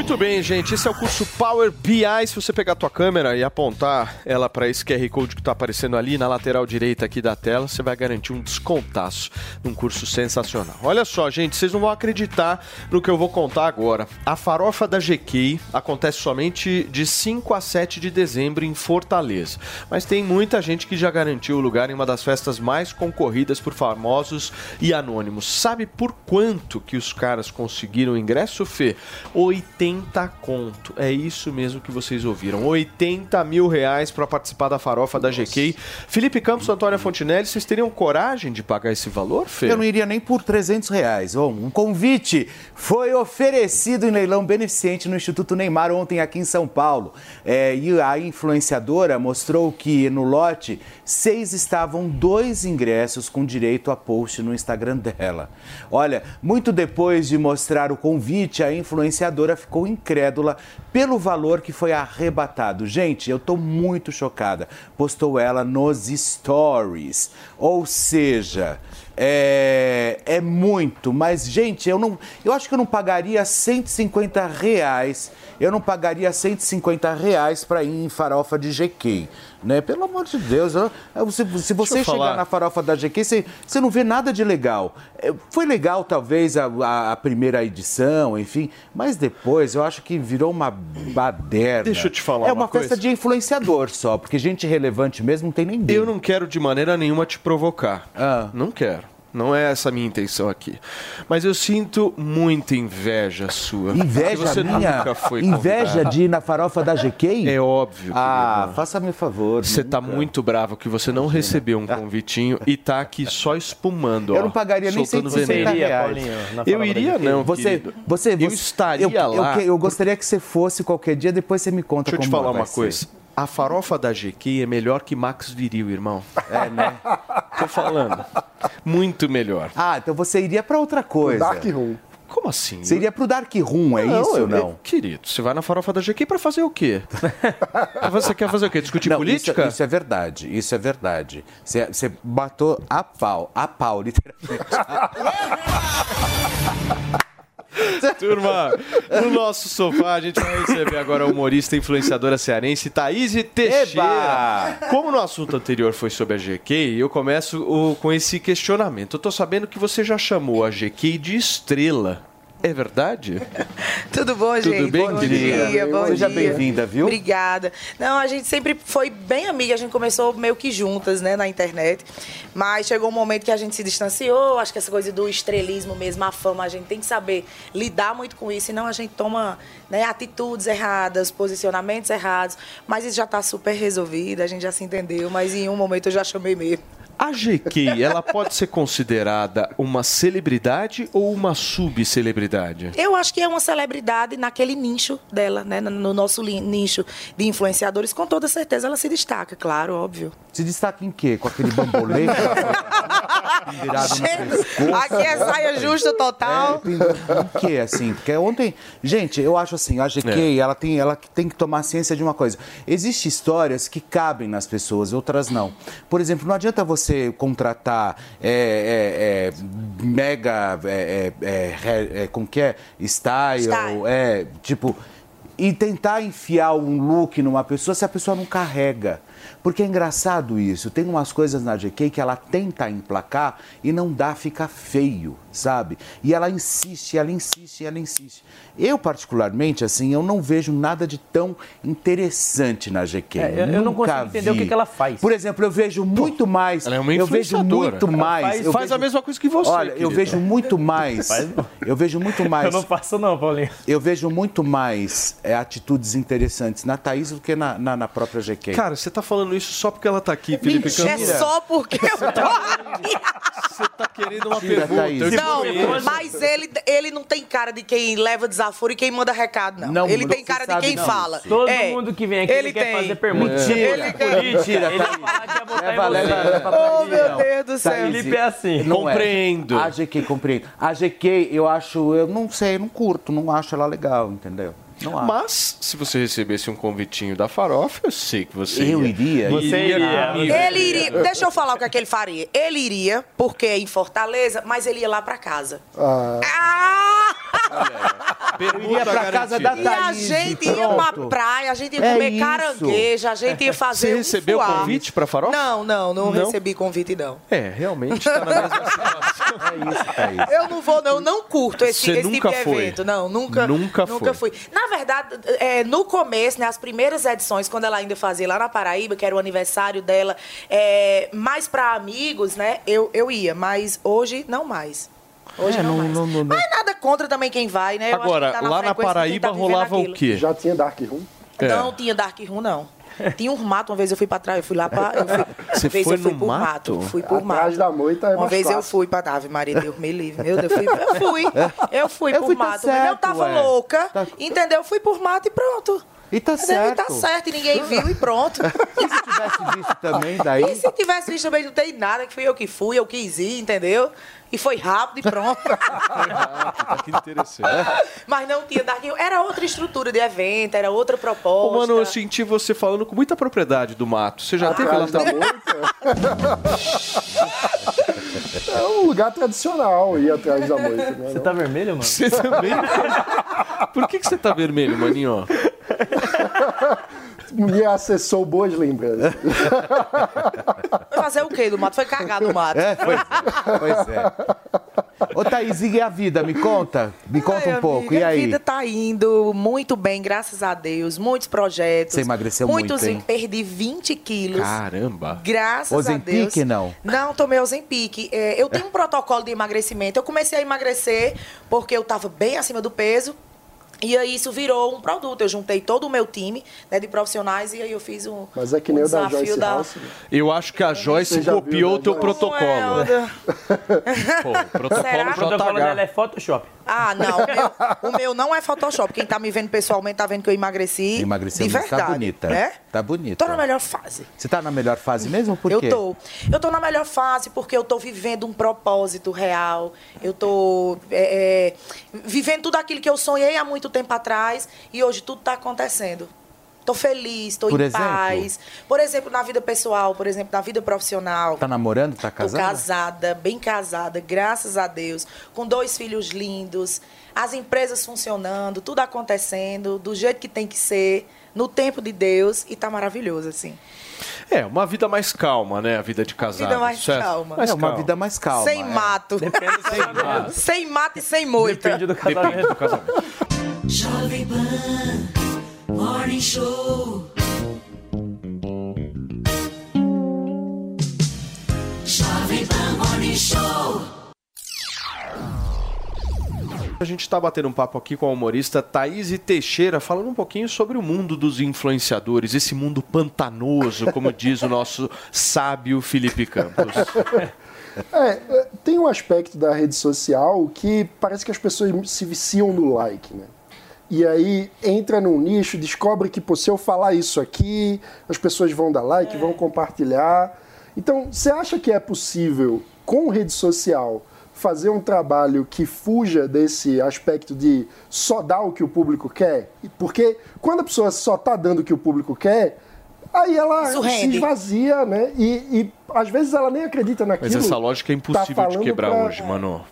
Muito bem, gente. Esse é o curso Power BI. Se você pegar a tua câmera e apontar ela para esse QR Code que está aparecendo ali na lateral direita aqui da tela, você vai garantir um descontaço num curso sensacional. Olha só, gente, vocês não vão acreditar no que eu vou contar agora. A farofa da GK acontece somente de 5 a 7 de dezembro em Fortaleza. Mas tem muita gente que já garantiu o lugar em uma das festas mais concorridas por famosos e anônimos. Sabe por quanto que os caras conseguiram o ingresso, Fê? 80 80 conto. É isso mesmo que vocês ouviram. 80 mil reais para participar da farofa da GK. Felipe Campos, Antônia Fontinelli, vocês teriam coragem de pagar esse valor, Fê? Eu não iria nem por 300 reais. Um convite foi oferecido em leilão beneficente no Instituto Neymar ontem aqui em São Paulo. É, e a influenciadora mostrou que no lote, seis estavam dois ingressos com direito a post no Instagram dela. Olha, muito depois de mostrar o convite, a influenciadora ficou incrédula pelo valor que foi arrebatado. Gente, eu tô muito chocada. Postou ela nos stories. Ou seja, é, é muito, mas gente, eu não, eu acho que eu não pagaria 150 reais. Eu não pagaria 150 reais para ir em farofa de GK, né? Pelo amor de Deus, eu- eu- se, se você chegar na farofa da GK, você, você não vê nada de legal. É, Foi legal, talvez, a, a- a primeira edição, enfim, mas depois eu acho que virou uma baderna. Deixa eu te falar É uma uma, festa coisa. de influenciador só, porque gente relevante mesmo não tem ninguém. Eu não quero de maneira nenhuma te provocar. Ah. Não quero. Não é essa a minha intenção aqui. Mas eu sinto muita inveja sua. Inveja Porque você minha? nunca foi Inveja convidado. de ir na farofa da GK? É óbvio. Ah, faça-me favor. Você tá muito bravo que você não recebeu um convitinho e tá aqui só espumando. Eu ó, não pagaria nem soltando 160 veneno. reais. Eu iria não, Você, querido. você, Eu você- estaria eu, eu lá. que- Eu, gostaria que você fosse qualquer dia, depois você me conta Deixa eu te como falar uma ser. A farofa da GQ é melhor que Max Viril, irmão. É, né? <laughs> Tô falando. Muito melhor. Ah, então você iria pra outra coisa. Dark Room. Como assim? Você iria pro Dark Room, é isso eu- ou não? eu- querido, você vai na farofa da GQ pra fazer o quê? <laughs> você quer fazer o quê? Discutir Não, política? Isso, isso é verdade, isso é verdade. Você, você matou a pau, a pau, literalmente. <laughs> <laughs> Turma, no nosso sofá a gente vai receber agora a humorista e influenciadora cearense Thaís Teixeira. Como no assunto anterior foi sobre a GK, eu começo o- com esse questionamento. Eu tô sabendo que você já chamou a GK de estrela. É verdade? <laughs> Tudo bom, Tudo gente? bem, bom querida? dia, bom Seja dia. bem-vinda, viu? Obrigada. Não, a gente sempre foi bem amiga, a gente começou meio que juntas, né, na internet. Mas chegou um momento que a gente se distanciou, acho que essa coisa do estrelismo mesmo, a fama, a gente tem que saber lidar muito com isso, senão a gente toma né, atitudes erradas, posicionamentos errados. Mas isso já está super resolvido, a gente já se entendeu, mas em um momento eu já chamei mesmo. A GK, ela pode ser considerada uma celebridade ou uma subcelebridade? Eu acho que é uma celebridade naquele nicho dela, né? No nosso nicho de influenciadores, com toda certeza ela se destaca, claro, óbvio. Se destaca em quê? Com aquele bambolê? <laughs> pescoço? Aqui é saia justa total. É, em quê, assim? Porque ontem... Gente, eu acho assim, a GK, ela, tem, ela tem que tomar ciência de uma coisa. Existem histórias que cabem nas pessoas, outras não. Por exemplo, não adianta você contratar é, é, é, mega... É, é, é, é, como que é? Style, Style. é, tipo... E tentar enfiar um look numa pessoa se a pessoa não carrega. Porque é engraçado isso. Tem umas coisas na GK que ela tenta emplacar e não dá, fica feio, sabe? E ela insiste, ela insiste, ela insiste. Eu, particularmente, assim, eu não vejo nada de tão interessante na GK. É, eu- eu não consigo entender o vi. que que ela faz. Por exemplo, eu vejo muito mais. ela é uma eu vejo muito mais. Ela faz- eu faz vejo- a mesma coisa que você, Olha, eu vejo muito mais. Eu vejo muito mais. Eu não faço não, Paulinho. Eu vejo muito mais é, atitudes interessantes na Thaís do que na, na, na própria GK. Cara, você tá falando isso só porque ela tá aqui, Felipe É Campos. só porque eu tô aqui. Você tá querendo uma Mentira, pergunta. Thaís. Não, mas ele, ele não tem cara de quem leva desaforo e quem manda recado, não. Não, ele tem cara de quem não. fala. Todo É. mundo que vem aqui Ele ele quer tem. fazer pergunta. Mentira, Ele quer- mentira, Ele Leva, em você. leva, leva Oh, meu Deus do céu. Felipe é assim. não é. Compreendo. A GK, compreendo. A GK, eu acho, eu não sei, não curto, não acho ela legal, entendeu? Mas, se você recebesse um convitinho da farofa, eu sei que você Eu ia. iria. Você iria. comigo. Ele iria. Deixa eu falar o que, é que ele faria. Ele iria, porque é em Fortaleza, mas ele ia lá pra casa. Ah, Ah! Pergunta iria pra casa da E a Thaís, gente ia pra pronto. praia, a gente ia É comer isso. carangueja, a gente ia fazer. Você um recebeu fuá. convite pra farofa? Não, não, não, Não? recebi convite, não. É, realmente tá na mesma situação. É isso, Thaís. Eu não vou, não, eu não curto esse, Você esse tipo nunca de foi? evento. Não, nunca. Nunca nunca foi. fui. Na verdade, é, no começo, né, as primeiras edições, quando ela ainda fazia lá na Paraíba, que era o aniversário dela, é, mais pra amigos, né? Eu, eu ia, mas hoje não mais. Hoje É, não, não- não- não- Mas nada contra também quem vai, né? Eu acho Agora, que tá lá na Paraíba tá rolava o aquilo. quê? Já tinha Dark Room? É. Não tinha Dark Room, não. Tinha um mato, uma vez eu fui pra trás, eu fui lá pra. Eu fui, <laughs> Você uma vez foi eu fui no por mato? Fui por Atrás mato. da moita é Uma vez eu fui pra Ave Maria, Deus me livre. Meu Deus, eu fui. Eu fui, eu fui <laughs> Eu por fui, tá mato. Mas eu certo, tava ué. louca, entendeu? Eu fui por mato e pronto. E tá Entendeu? E tá certo. certo, e ninguém viu e pronto. <laughs> E se tivesse visto também, daí... E se tivesse visto também, não tem nada, que fui eu que fui, eu quis ir, entendeu? E foi rápido e pronto. <laughs> Que interessante. Mas não tinha Dark Room. Era outra estrutura de evento, era outra proposta. Ô, mano, eu senti você falando com muita propriedade do mato. Você já teve lá Atrás da também? É um lugar tradicional ir atrás da moita. Né? Você tá vermelho, mano? Você também? Por que, que você tá vermelho, maninho? <laughs> Me acessou boas lembranças. Foi fazer o quê do mato? Foi cagar no mato. É, pois, pois é. Ô, Thaís, e a vida? Me conta. Me conta Ai, um pouco. amiga, E A aí? vida tá indo muito bem, graças a Deus. Muitos projetos. Você emagreceu muitos, muito, hein? Perdi 20 quilos. Caramba. Graças a Ozempic, Deus. não? Não, tomei Ozempic. É, eu tenho um protocolo de emagrecimento. Eu comecei a emagrecer porque eu estava bem acima do peso. E aí isso virou um produto. Eu juntei todo o meu time né, de profissionais e aí eu fiz um, Mas é que um nem o da desafio Joyce da... House. né? Eu acho que a Joyce copiou o teu Joyce? protocolo. <laughs> Pô, protocolo Será? O protocolo dela JH. é Photoshop. Ah, não. O meu, o meu não é Photoshop. Quem tá me vendo pessoalmente tá vendo que eu emagreci. Emagreceu de muito, verdade. tá bonita. Né? Tá bonita. Tô na melhor fase. Você tá na melhor fase mesmo? Por eu quê? tô. Eu tô na melhor fase porque eu tô vivendo um propósito real. Eu tô é, é, vivendo tudo aquilo que eu sonhei há muito tempo atrás e hoje tudo tá acontecendo. Tô feliz, tô Por em exemplo? paz. Por exemplo, na vida pessoal, por exemplo, na vida profissional. Tá namorando? Tá Tô casada? casada, bem casada, graças a Deus, com dois filhos lindos, as empresas funcionando, tudo acontecendo do jeito que tem que ser, no tempo de Deus, e tá maravilhoso, assim. É, uma vida mais calma, né? A vida de casado. Vida mais certo? calma. Mais é uma calma. vida mais calma. sem é. mato. <laughs> mato. sem mato e sem moita. Depende do Depende casamento. do casamento. Jovem Pan Morning Show. Jovem Pan Morning Show. A gente está batendo um papo aqui com a humorista Thaís Teixeira, falando um pouquinho sobre o mundo dos influenciadores, esse mundo pantanoso, como <laughs> diz o nosso sábio Felipe Campos. É, <laughs> é, tem um aspecto da rede social que parece que as pessoas se viciam no like, né? E aí entra num nicho, descobre que pô, se eu falar isso aqui, as pessoas vão dar like, vão compartilhar. Então, você acha que é possível, com rede social, fazer um trabalho que fuja desse aspecto de só dar o que o público quer? Porque quando a pessoa só está dando o que o público quer, aí ela se esvazia, né? E, e às vezes ela nem acredita naquilo. Mas essa lógica é impossível de falando quebrar pra- hoje, mano.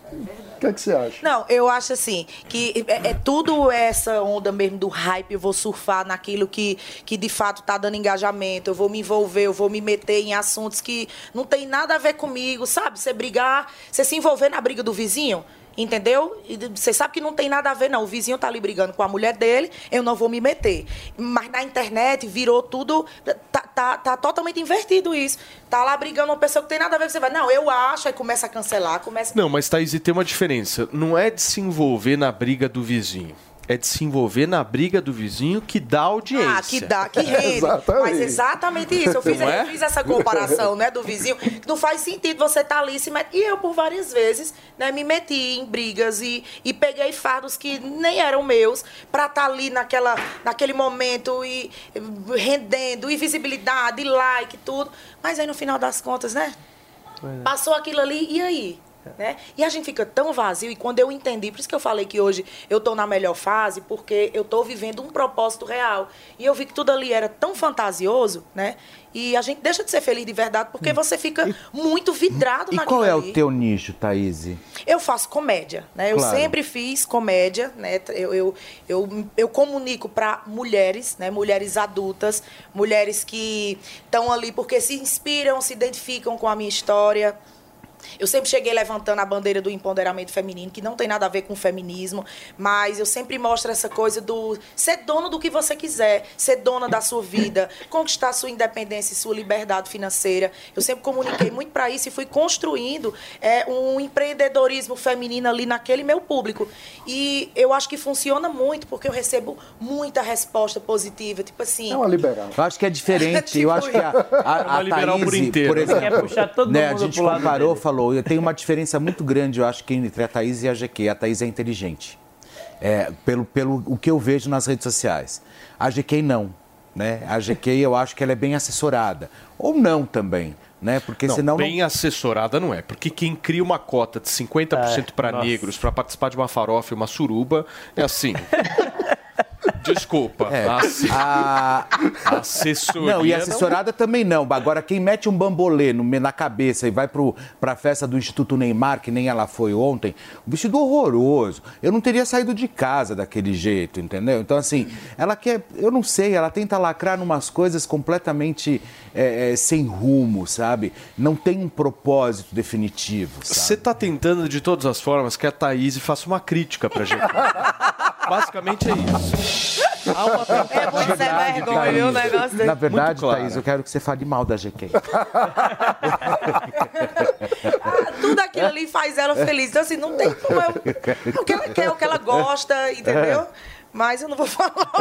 O que, é que você acha? Não, eu acho assim, que é, é tudo essa onda mesmo do hype, eu vou surfar naquilo que, que de fato tá dando engajamento, eu vou me envolver, eu vou me meter em assuntos que não tem nada a ver comigo, sabe? Você brigar, você se envolver na briga do vizinho. Entendeu? Você sabe que não tem nada a ver, não. O vizinho tá ali brigando com a mulher dele, eu não vou me meter. Mas na internet virou tudo. Tá, tá, tá totalmente invertido isso. Tá lá brigando uma pessoa que tem nada a ver, você vai, não, eu acho, aí começa a cancelar, começa. Não, mas Thaís, e tem uma diferença. Não é de se envolver na briga do vizinho. É de se envolver na briga do vizinho que dá audiência. Ah, que dá, que rende. <laughs> Exatamente. Mas exatamente isso. Eu fiz, Não é? eu fiz essa comparação, né, do vizinho. que Não faz sentido você estar ali se met... E eu, por várias vezes, né, me meti em brigas e, e peguei fardos que nem eram meus pra estar ali naquela, naquele momento e rendendo, e visibilidade, e like, tudo. Mas aí, no final das contas, né? Passou aquilo ali, e aí? Né? E a gente fica tão vazio, e quando eu entendi, por isso que eu falei que hoje eu tô na melhor fase, porque eu tô vivendo um propósito real. E eu vi que tudo ali era tão fantasioso, né? E a gente deixa de ser feliz de verdade, porque você fica muito vidrado E naquilo qual é ali. o teu nicho, Thaís? Eu faço comédia, né? Eu Claro. sempre fiz comédia, né? Eu, eu, eu, eu comunico para mulheres, né? Mulheres adultas, mulheres que estão ali porque se inspiram, se identificam com a minha história. Eu sempre cheguei levantando a bandeira do empoderamento feminino, que não tem nada a ver com feminismo, mas eu sempre mostro essa coisa do ser dono do que você quiser, ser dona da sua vida, conquistar sua independência e sua liberdade financeira. Eu sempre comuniquei muito para isso e fui construindo é, um empreendedorismo feminino ali naquele meu público. E eu acho que funciona muito, porque eu recebo muita resposta positiva, tipo assim. É uma liberal. Eu acho que é diferente. <laughs> eu acho que a, a, É uma a liberal por inteiro. por exemplo, Quer puxar todo né, a mundo gente comparou, dele. Falou, tem uma diferença muito grande, eu acho, que entre a Thaís e a GQ. A Thaís é inteligente. É, pelo, pelo o que eu vejo nas redes sociais. A GQ não. Né? A GQ eu acho que ela é bem assessorada. Ou não também. Né? Porque não, senão. bem assessorada não é. Porque quem cria uma cota de 50% para nossa. negros para participar de uma farofa e uma suruba é assim. <laughs> Desculpa. É. A... Assessoria. Não, e assessorada também não. Agora, quem mete um bambolê no- na cabeça e vai pro, pra festa do Instituto Neymar, que nem ela foi ontem, um vestido horroroso. Eu não teria saído de casa daquele jeito, entendeu? Então, assim, ela quer, eu não sei, ela tenta lacrar numas coisas completamente é, é, sem rumo, sabe? Não tem um propósito definitivo, sabe? Você tá tentando de todas as formas que a Thaís faça uma crítica pra gente. <laughs> Basicamente é isso. É muito sem vergonha, viu, o negócio dele. Na verdade, clara. Thaís, eu quero que você fale mal da GQ. <laughs> Tudo aquilo ali faz ela feliz. Então, assim, não tem como eu. É o que ela quer, o que ela gosta, entendeu? Mas eu não vou <laughs> falar mal.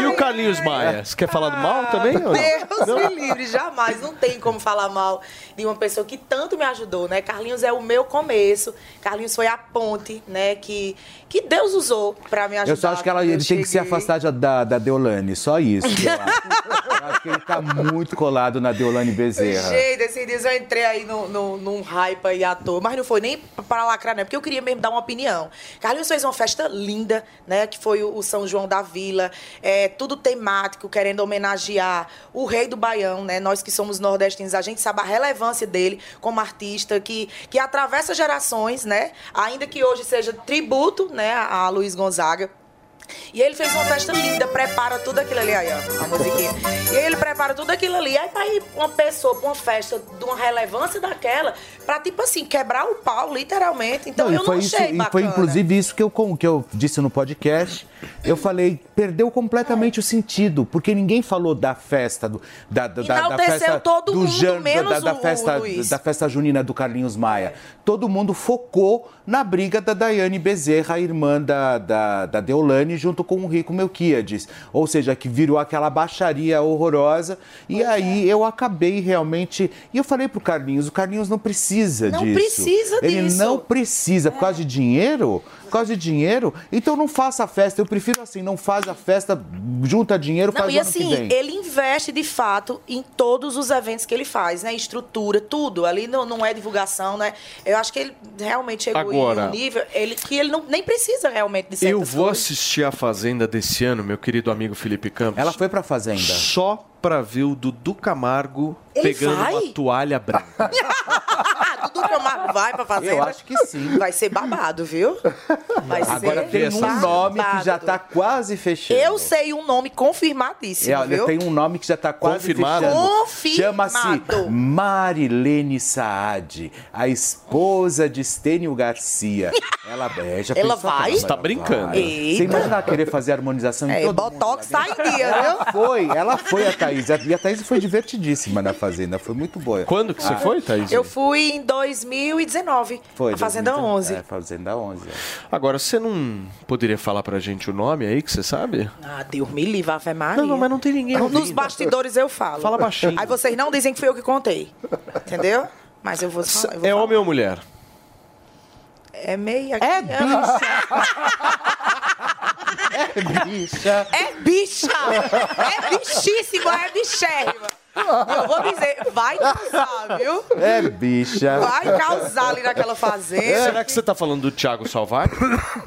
E o Carlinhos Maia? Você quer falar do mal também? ou não? Deus me livre, jamais. Não tem como falar mal de uma pessoa que tanto me ajudou, né? Carlinhos é o meu começo. Carlinhos foi a ponte, né? Que, que Deus usou pra me ajudar. Eu só acho que ela, ele tem que se cheguei. afastar da, da Deolane, só isso. <laughs> que ele tá muito colado na Deolane Bezerra. Gente, esses dias eu entrei aí no, no, num hype aí à toa, mas não foi nem para lacrar, né? Porque eu queria mesmo dar uma opinião. Carlinhos fez uma festa linda, né? Que foi o, o São João da Vila. É, tudo temático, querendo homenagear o rei do Baião, né? Nós que somos nordestinos, a gente sabe a relevância dele como artista, que, que atravessa gerações, né? Ainda que hoje seja tributo, né? A Luiz Gonzaga. E ele fez uma festa linda, prepara tudo aquilo ali, aí, ó, a musiquinha. E aí ele prepara tudo aquilo ali. Aí pra ir uma pessoa pra uma festa de uma relevância daquela, pra, tipo assim, quebrar o pau, literalmente. Então e eu não isso, achei e bacana. foi inclusive isso que eu, que eu disse no podcast. Eu falei, perdeu completamente o sentido, porque ninguém falou da festa do da, da, da- festa todo do mundo, Jan- da, da festa da festa junina do Carlinhos Maia. Todo mundo focou na briga da Daiane Bezerra, a irmã da, da, da Deolane, junto com o Rico Melquiades. Ou seja, que virou aquela baixaria horrorosa. E é. aí eu acabei realmente. E eu falei pro Carlinhos: o Carlinhos não precisa Não disso. precisa Ele disso. não precisa, por causa de dinheiro? Por causa de dinheiro? Então não faça a festa. Eu prefiro assim, não faz a festa, junta dinheiro, Não, faz e o ano assim, que vem. ele investe de fato em todos os eventos que ele faz, né? Estrutura, tudo. Ali não, não é divulgação, né? Eu acho que ele realmente chegou Agora- em um nível ele, que ele não, nem precisa realmente de Eu vou coisas. assistir a Fazenda desse ano, meu querido amigo Felipe Campos. Ela foi pra Fazenda. Só pra ver o Dudu Camargo Ele pegando vai? uma toalha branca. <laughs> Dudu Camargo vai pra fazenda. Eu acho que sim. Vai ser babado, viu? Vai Agora ser tem um nome que babado. já tá quase fechando. Eu sei um nome confirmadíssimo, É, olha, viu? tem um nome que já tá quase Confirmado? fechando. Confirmado. Chama-se Marilene Saad, a esposa de Estênio Garcia. <laughs> Ela, é, já Ela vai? Você tá brincando. vai. Eita. Você imagina ela querer fazer harmonização em É, todo mundo? Botox tá em dia, Ela foi, ela foi a Thaís. E a Thaís foi divertidíssima na Fazenda, foi muito boa. Quando que você Ah, foi, Thaís? Eu fui em 2019. Foi. A Fazenda 2019. 11. É, Fazenda 11. é. Agora, você não poderia falar pra gente o nome aí, que você sabe? Ah, Deus me livre, Ave Maria. Não, não, mas não tem ninguém Nos bastidores eu falo. Fala baixinho. Aí vocês não dizem que foi eu que contei. Entendeu? Mas eu vou eu vou É falar. homem ou mulher? É meia. É bicha. <laughs> É bicha. É bicha. É bichíssima, é bichérrima. Eu vou dizer, vai causar, viu? É bicha. Vai causar ali naquela fazenda. Será que você tá falando do Thiago Salvador?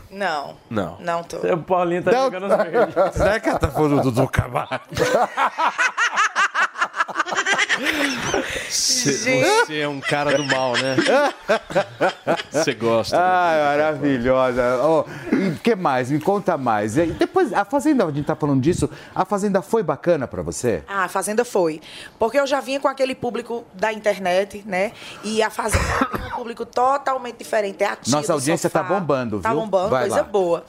Não, Não. não tô. O Paulinho tá Não. jogando os verdes. Será que ela tá falando do Dudu Camargo? <laughs> Você, você é um cara do mal, né? <laughs> Você gosta. Ai, maravilhosa. Oh, e o que mais? Me conta mais. Depois, a Fazenda, a gente tá falando disso, a Fazenda foi bacana pra você? Ah, a Fazenda foi. Porque eu já vinha com aquele público da internet, né? E a Fazenda tem um público totalmente diferente. É a tia Nossa audiência sofá. tá bombando, Tá viu? bombando, Vai coisa lá. boa.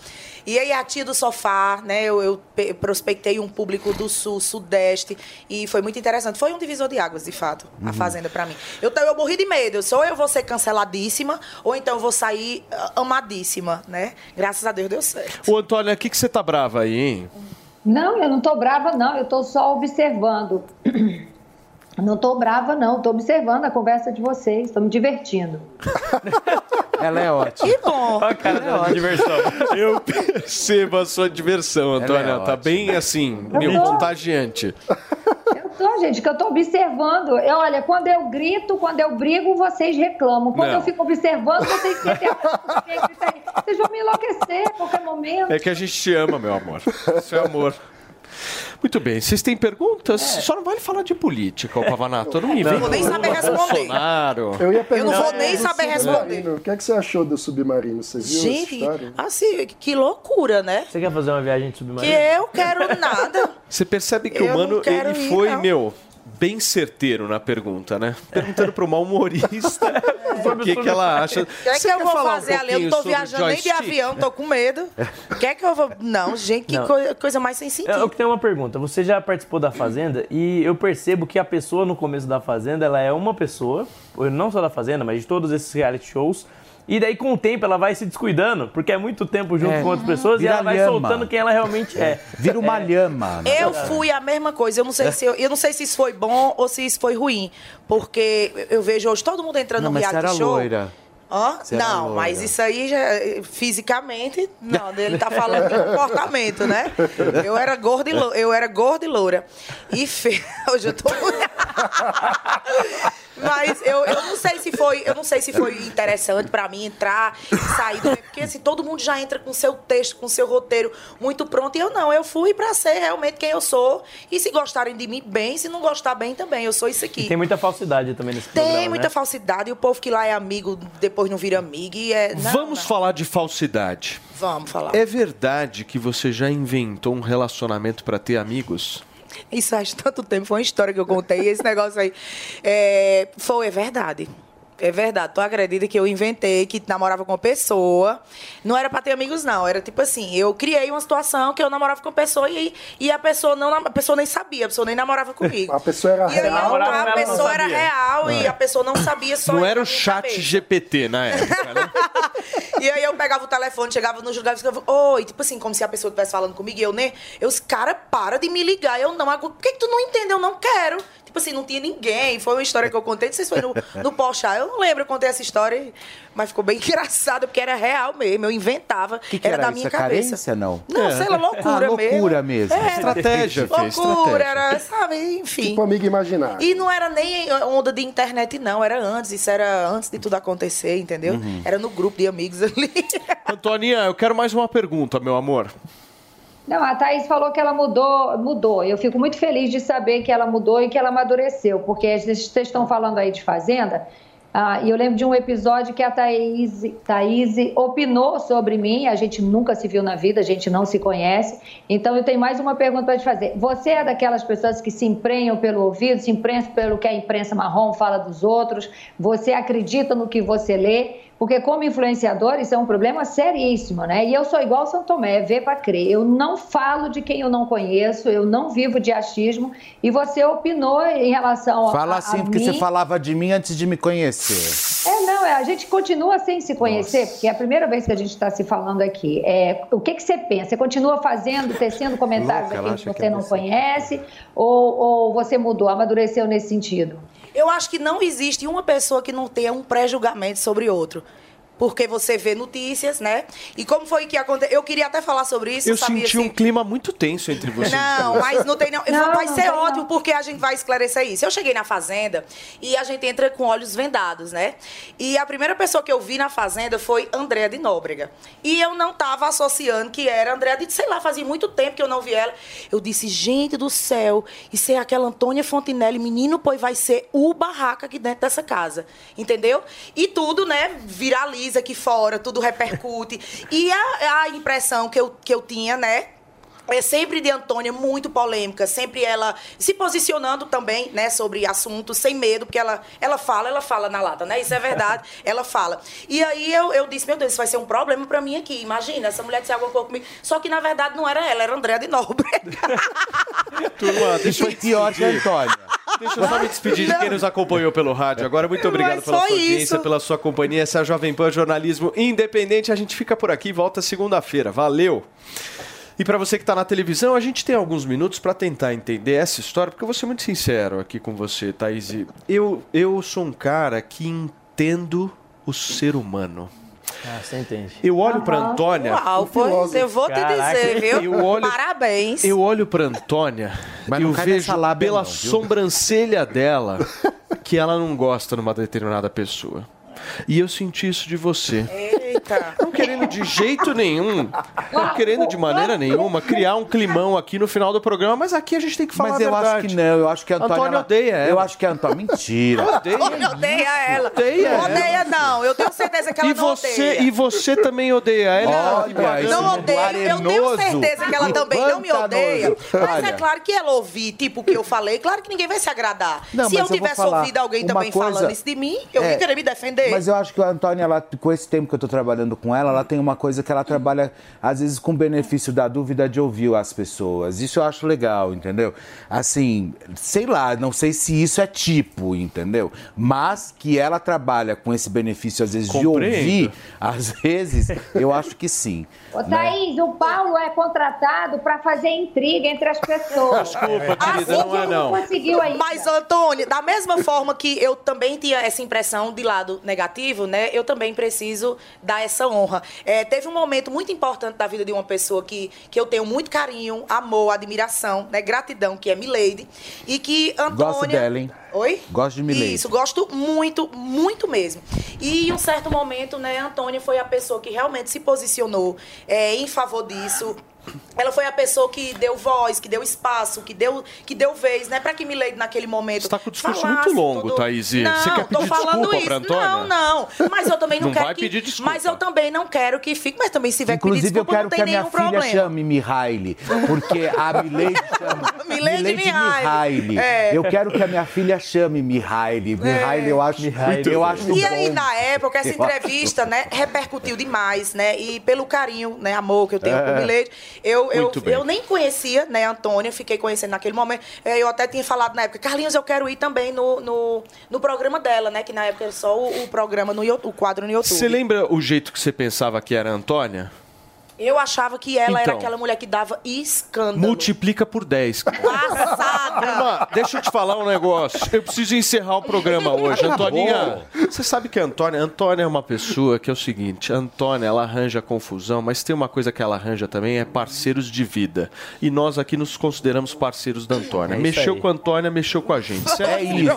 E aí a tia do sofá, né? Eu, eu pe- prospectei um público do sul, sudeste. E foi muito interessante. Foi um divisor de águas, de fato, a Uhum. Fazenda pra mim. Eu, eu morri de medo. Só eu vou ser canceladíssima, ou então eu vou sair ah, amadíssima, né? Graças a Deus deu certo. Ô, Antônia, o que, que você tá brava aí, hein? Não, eu não tô brava, não. Eu tô só observando. Não tô brava, não. Tô observando a conversa de vocês. Tô me divertindo. <laughs> Ela é ótima. Que bom. A cara dela de diversão. <laughs> Eu percebo a sua diversão, Antônia. Ela é tá bem assim, Eu meu, tô. contagiante. Eu tô, gente, que eu tô observando. Eu, olha, quando eu grito, quando eu brigo, vocês reclamam. Quando Não. eu fico observando, vocês aí. Vocês vão me enlouquecer a qualquer momento. É que a gente te ama, meu amor. Isso é amor. Muito bem, vocês têm perguntas? Só não vale falar de política, ô Pavanato. Não me Não vem vou nem saber responder. Bolsonaro. Eu ia perguntar. não vou nem saber submarino. responder. O que, é que você achou do submarino? Você viu Gente, história? assim, que loucura, né? Você quer fazer uma viagem de Que submarino? eu quero nada. Você percebe que Eu o não mano, ele ir, foi, não. meu, bem certeiro na pergunta, né? Perguntando para uma humorista <laughs> o que, que ela acha. O que é que eu vou falar um fazer ali? Eu não sobre viajando nem de avião, tô com medo. O que é que eu vou. Não, gente, que Não. coi- coisa mais sem É, Eu sentido. que tenho uma pergunta. Você já participou da Fazenda e eu percebo que a pessoa no começo da Fazenda, ela é uma pessoa, não só da Fazenda, mas de todos esses reality shows. E daí, com o tempo, ela vai se descuidando, porque é muito tempo junto É. com outras pessoas Vira e ela vai lhama. soltando quem ela realmente é. Vira uma lhama. na Eu fui a mesma coisa. Eu não sei se eu, eu não sei se isso foi bom ou se isso foi ruim, porque eu vejo hoje todo mundo entrando Não, no reality era show. loira. Hã? Você era Não, loira. mas isso aí já fisicamente, não, ele tá falando de comportamento, né? Eu era gorda e lou- eu era gorda e loura. E fe... <laughs> hoje eu tô <laughs> Mas eu, eu não sei se foi, eu não sei se foi interessante pra mim entrar e sair do porque assim, todo mundo já entra com seu texto, com seu roteiro muito pronto e eu não, eu fui pra ser realmente quem eu sou. E se gostarem de mim bem, se não gostar bem também, eu sou isso aqui. E tem muita falsidade também nesse Tem programa, muita né? falsidade e o povo que lá é amigo depois não vira amigo e é. Não, Vamos falar de falsidade. Vamos falar. É verdade que você já inventou um relacionamento para ter amigos? Isso faz tanto tempo, foi uma história que eu contei. Esse negócio aí. É, foi, é verdade. É verdade. Tu acredita que eu inventei que namorava com uma pessoa. Não era pra ter amigos, não. Era tipo assim, eu criei uma situação que eu namorava com uma pessoa e, e a pessoa não a pessoa nem sabia, a pessoa nem namorava comigo. <laughs> A pessoa era E aí, real. eu- a pessoa era real e É. a pessoa não sabia só não era o chat cabeça. GPT na época, né? <laughs> E aí eu pegava o telefone, chegava nos lugares e ficava, oi, tipo assim, como se a pessoa estivesse falando comigo e eu nem. Eu, cara, para de me ligar. Eu não, por que, que tu não entendeu? Eu não quero. Tipo assim, não tinha ninguém. Foi uma história que eu contei, não sei se foi no, no Pochá. Eu não lembro, eu contei essa história, mas ficou bem <laughs> engraçado, porque era real mesmo. Eu inventava. Que, que era, era, da isso? minha É cabeça. carência, não? Não, sei lá, loucura ah, loucura mesmo. É. Estratégia, fez Loucura, estratégia. era, sabe, enfim. Tipo amigo imaginário. E não era nem onda de internet, não. Era antes. Isso era antes de tudo acontecer, entendeu? Uhum. Era no grupo de amigos ali. Antoninha, eu quero mais uma pergunta, meu amor. Não, a Thaís falou que ela mudou, mudou. Eu fico muito feliz de saber que ela mudou e que ela amadureceu, porque vocês estão falando aí de Fazenda, ah, e eu lembro de um episódio que a Thaís, Thaís opinou sobre mim, a gente nunca se viu na vida, a gente não se conhece, então eu tenho mais uma pergunta para te fazer. Você é daquelas pessoas que se emprenham pelo ouvido, se emprenham pelo que a imprensa marrom fala dos outros, você acredita no que você lê? Porque como influenciador, isso é um problema seríssimo, né? E eu sou igual São Tomé, vê para crer. Eu não falo de quem eu não conheço, eu não vivo de achismo. E você opinou em relação a Fala a, assim, a porque mim. você falava de mim antes de me conhecer. É, não, é, a gente continua sem se conhecer, porque é a primeira vez que a gente está se falando aqui. É, o que, que você pensa? Você continua fazendo, tecendo comentários Louca, ela daquilo que acha que você é não você. conhece? Ou, ou você mudou, amadureceu nesse sentido? Eu acho que não existe uma pessoa que não tenha um pré-julgamento sobre outro. Porque você vê notícias, né? E como foi que aconteceu? Eu queria até falar sobre isso, Eu sabia? senti um clima muito tenso entre vocês. Não, mas não tem não. <laughs> Não, vai não ser tem ótimo não. porque a gente vai esclarecer isso. Eu cheguei na fazenda e a gente entra com olhos vendados, né? E a primeira pessoa que eu vi na fazenda foi Andréa de Nóbrega. E eu não tava associando que era Andréa de, sei lá, fazia muito tempo que eu não vi ela. Eu disse, gente do céu, isso é aquela Antônia Fontinelli, menino, pois vai ser o barraco aqui dentro dessa casa. Entendeu? E tudo, né, viraliza aqui fora, tudo repercute. E a, a impressão que eu, que eu tinha, né, é sempre de Antônia muito polêmica, sempre ela se posicionando também, né, sobre assuntos sem medo, porque ela, ela fala, ela fala na lata, né? Isso é verdade, <laughs> ela fala. E aí eu, eu disse, meu Deus, isso vai ser um problema pra mim aqui. Imagina, essa mulher disse alguma coisa comigo. Só que na verdade não era ela, era Andréa de Nóbrega. <laughs> Turma, deixa eu Foi pior que Antônia. Deixa eu só me despedir de quem nos acompanhou pelo rádio. Agora, muito obrigado Mas pela sua audiência, isso. pela sua companhia. Essa é a Jovem Pan Jornalismo Independente. A gente fica por aqui e volta segunda-feira. Valeu! E para você que está na televisão, a gente tem alguns minutos para tentar entender essa história, porque eu vou ser muito sincero aqui com você, Thaís. Eu, eu sou um cara que entendo o ser humano. Ah, você entende. Eu olho para Antônia. Uau, pois eu vou te dizer, viu? Eu olho, Parabéns. eu olho pra Antônia Mas e eu vejo lábia pela não, sobrancelha dela que ela não gosta numa determinada pessoa. E eu senti isso de você. Eita. Não querendo de jeito nenhum, não querendo de maneira nenhuma criar um climão aqui no final do programa, mas aqui a gente tem que falar Mas a eu acho que não, eu acho que a Antônia. Antônia ela- odeia ela. Eu acho que a Antônia. Mentira. Odeia. Antônia odeia ela. Odeia ela. Odeia não. Eu tenho certeza que ela E não você, odeia. e você também odeia ela. Olha, Não odeio, eu tenho certeza que ela também não me odeia. Mas é claro que ela ouvir, tipo, o que eu falei, claro que ninguém vai se agradar. Não, se eu eu tivesse falar ouvido alguém também coisa- falando isso de mim, eu É, ia querer me defender. Mas eu acho que a Antônia, ela, com esse tempo que eu tô trabalhando com ela, ela tem uma coisa que ela trabalha, às vezes, com benefício da dúvida de ouvir as pessoas. Isso eu acho legal, entendeu? Assim, sei lá, não sei se isso é tipo, entendeu? Mas que ela trabalha com esse benefício, às vezes, de Compreendo. ouvir, às vezes, eu acho que sim. Ô, né? Thaís, o Paulo é contratado para fazer intriga entre as pessoas. <laughs> Desculpa, querida, não é não. conseguiu ainda. Mas, Antônio, da mesma forma que eu também tinha essa impressão de lado negativo, né? Eu também preciso dar essa honra. É, teve um momento muito importante da vida de uma pessoa que, que eu tenho muito carinho, amor, admiração, né? Gratidão, que é Milady. E que Antônia... Gosto dela, hein? Oi? Gosto de Milady. Isso, gosto muito, muito mesmo. E em um certo momento, né, a Antônia foi a pessoa que realmente se posicionou é, em favor disso. Ela foi a pessoa que deu voz, que deu espaço, que deu, que deu vez, né? Pra que Milady naquele momento. Você tá com o discurso muito longo, tudo. Thaís. Não, Você quer tô pedir falando desculpa isso. pra Antônia? Não, não. Mas eu também <laughs> não, Não quero vai que. pedir desculpa. Mas eu também não quero que fique. Mas também se tiver que pedir Inclusive, eu desculpa, quero não que tem a minha nenhum filha problema. chame Mihaly, porque a Milady <laughs> chama Milady Milady Mihaly. Mihaly. É. Eu quero que a minha filha chame Mihaly. Mihaly, eu acho, eu acho E aí, bom. na época, essa entrevista, né, repercutiu demais, né? E pelo carinho, né, amor que eu tenho É. por Milady, eu, eu, eu nem conhecia, né, Antônia, fiquei conhecendo naquele momento. Eu até tinha falado na época, Carlinhos, eu quero ir também no, no, no programa dela, né? Que na época era só o, o programa no o quadro no YouTube. Você lembra o jeito que você pensava que era a Antônia? Eu achava que ela era Então. aquela mulher que dava escândalo. Multiplica por 10. Turma, deixa eu te falar um negócio. Eu preciso encerrar o programa hoje. Acabou. Antoninha, você sabe que a Antônia, Antônia é uma pessoa que é o seguinte, a Antônia, ela arranja confusão, mas tem uma coisa que ela arranja também, é parceiros de vida. E nós aqui nos consideramos parceiros da Antônia. É mexeu aí. com a Antônia, mexeu com a gente. certo? É isso.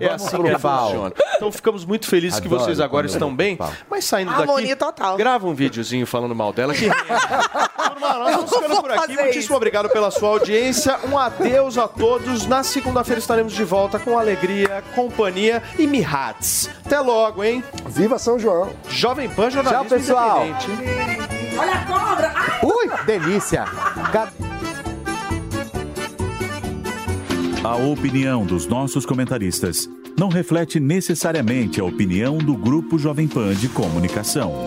É Vamos assim que pau. funciona. Então ficamos muito felizes que Adoro vocês agora estão bem, mas saindo Harmonia daqui, total. grava um videozinho falando mal dela que Turma, nós vamos ficando por aqui. Muitíssimo isso. obrigado pela sua audiência. Um adeus a todos. Na segunda-feira estaremos de volta com alegria, companhia e mirrats. Até logo, hein? Viva São João. Jovem Pan Jornalismo Tchau, pessoal. Olha a cobra! Ai! Ui, delícia. A opinião dos nossos comentaristas não reflete necessariamente a opinião do Grupo Jovem Pan de Comunicação.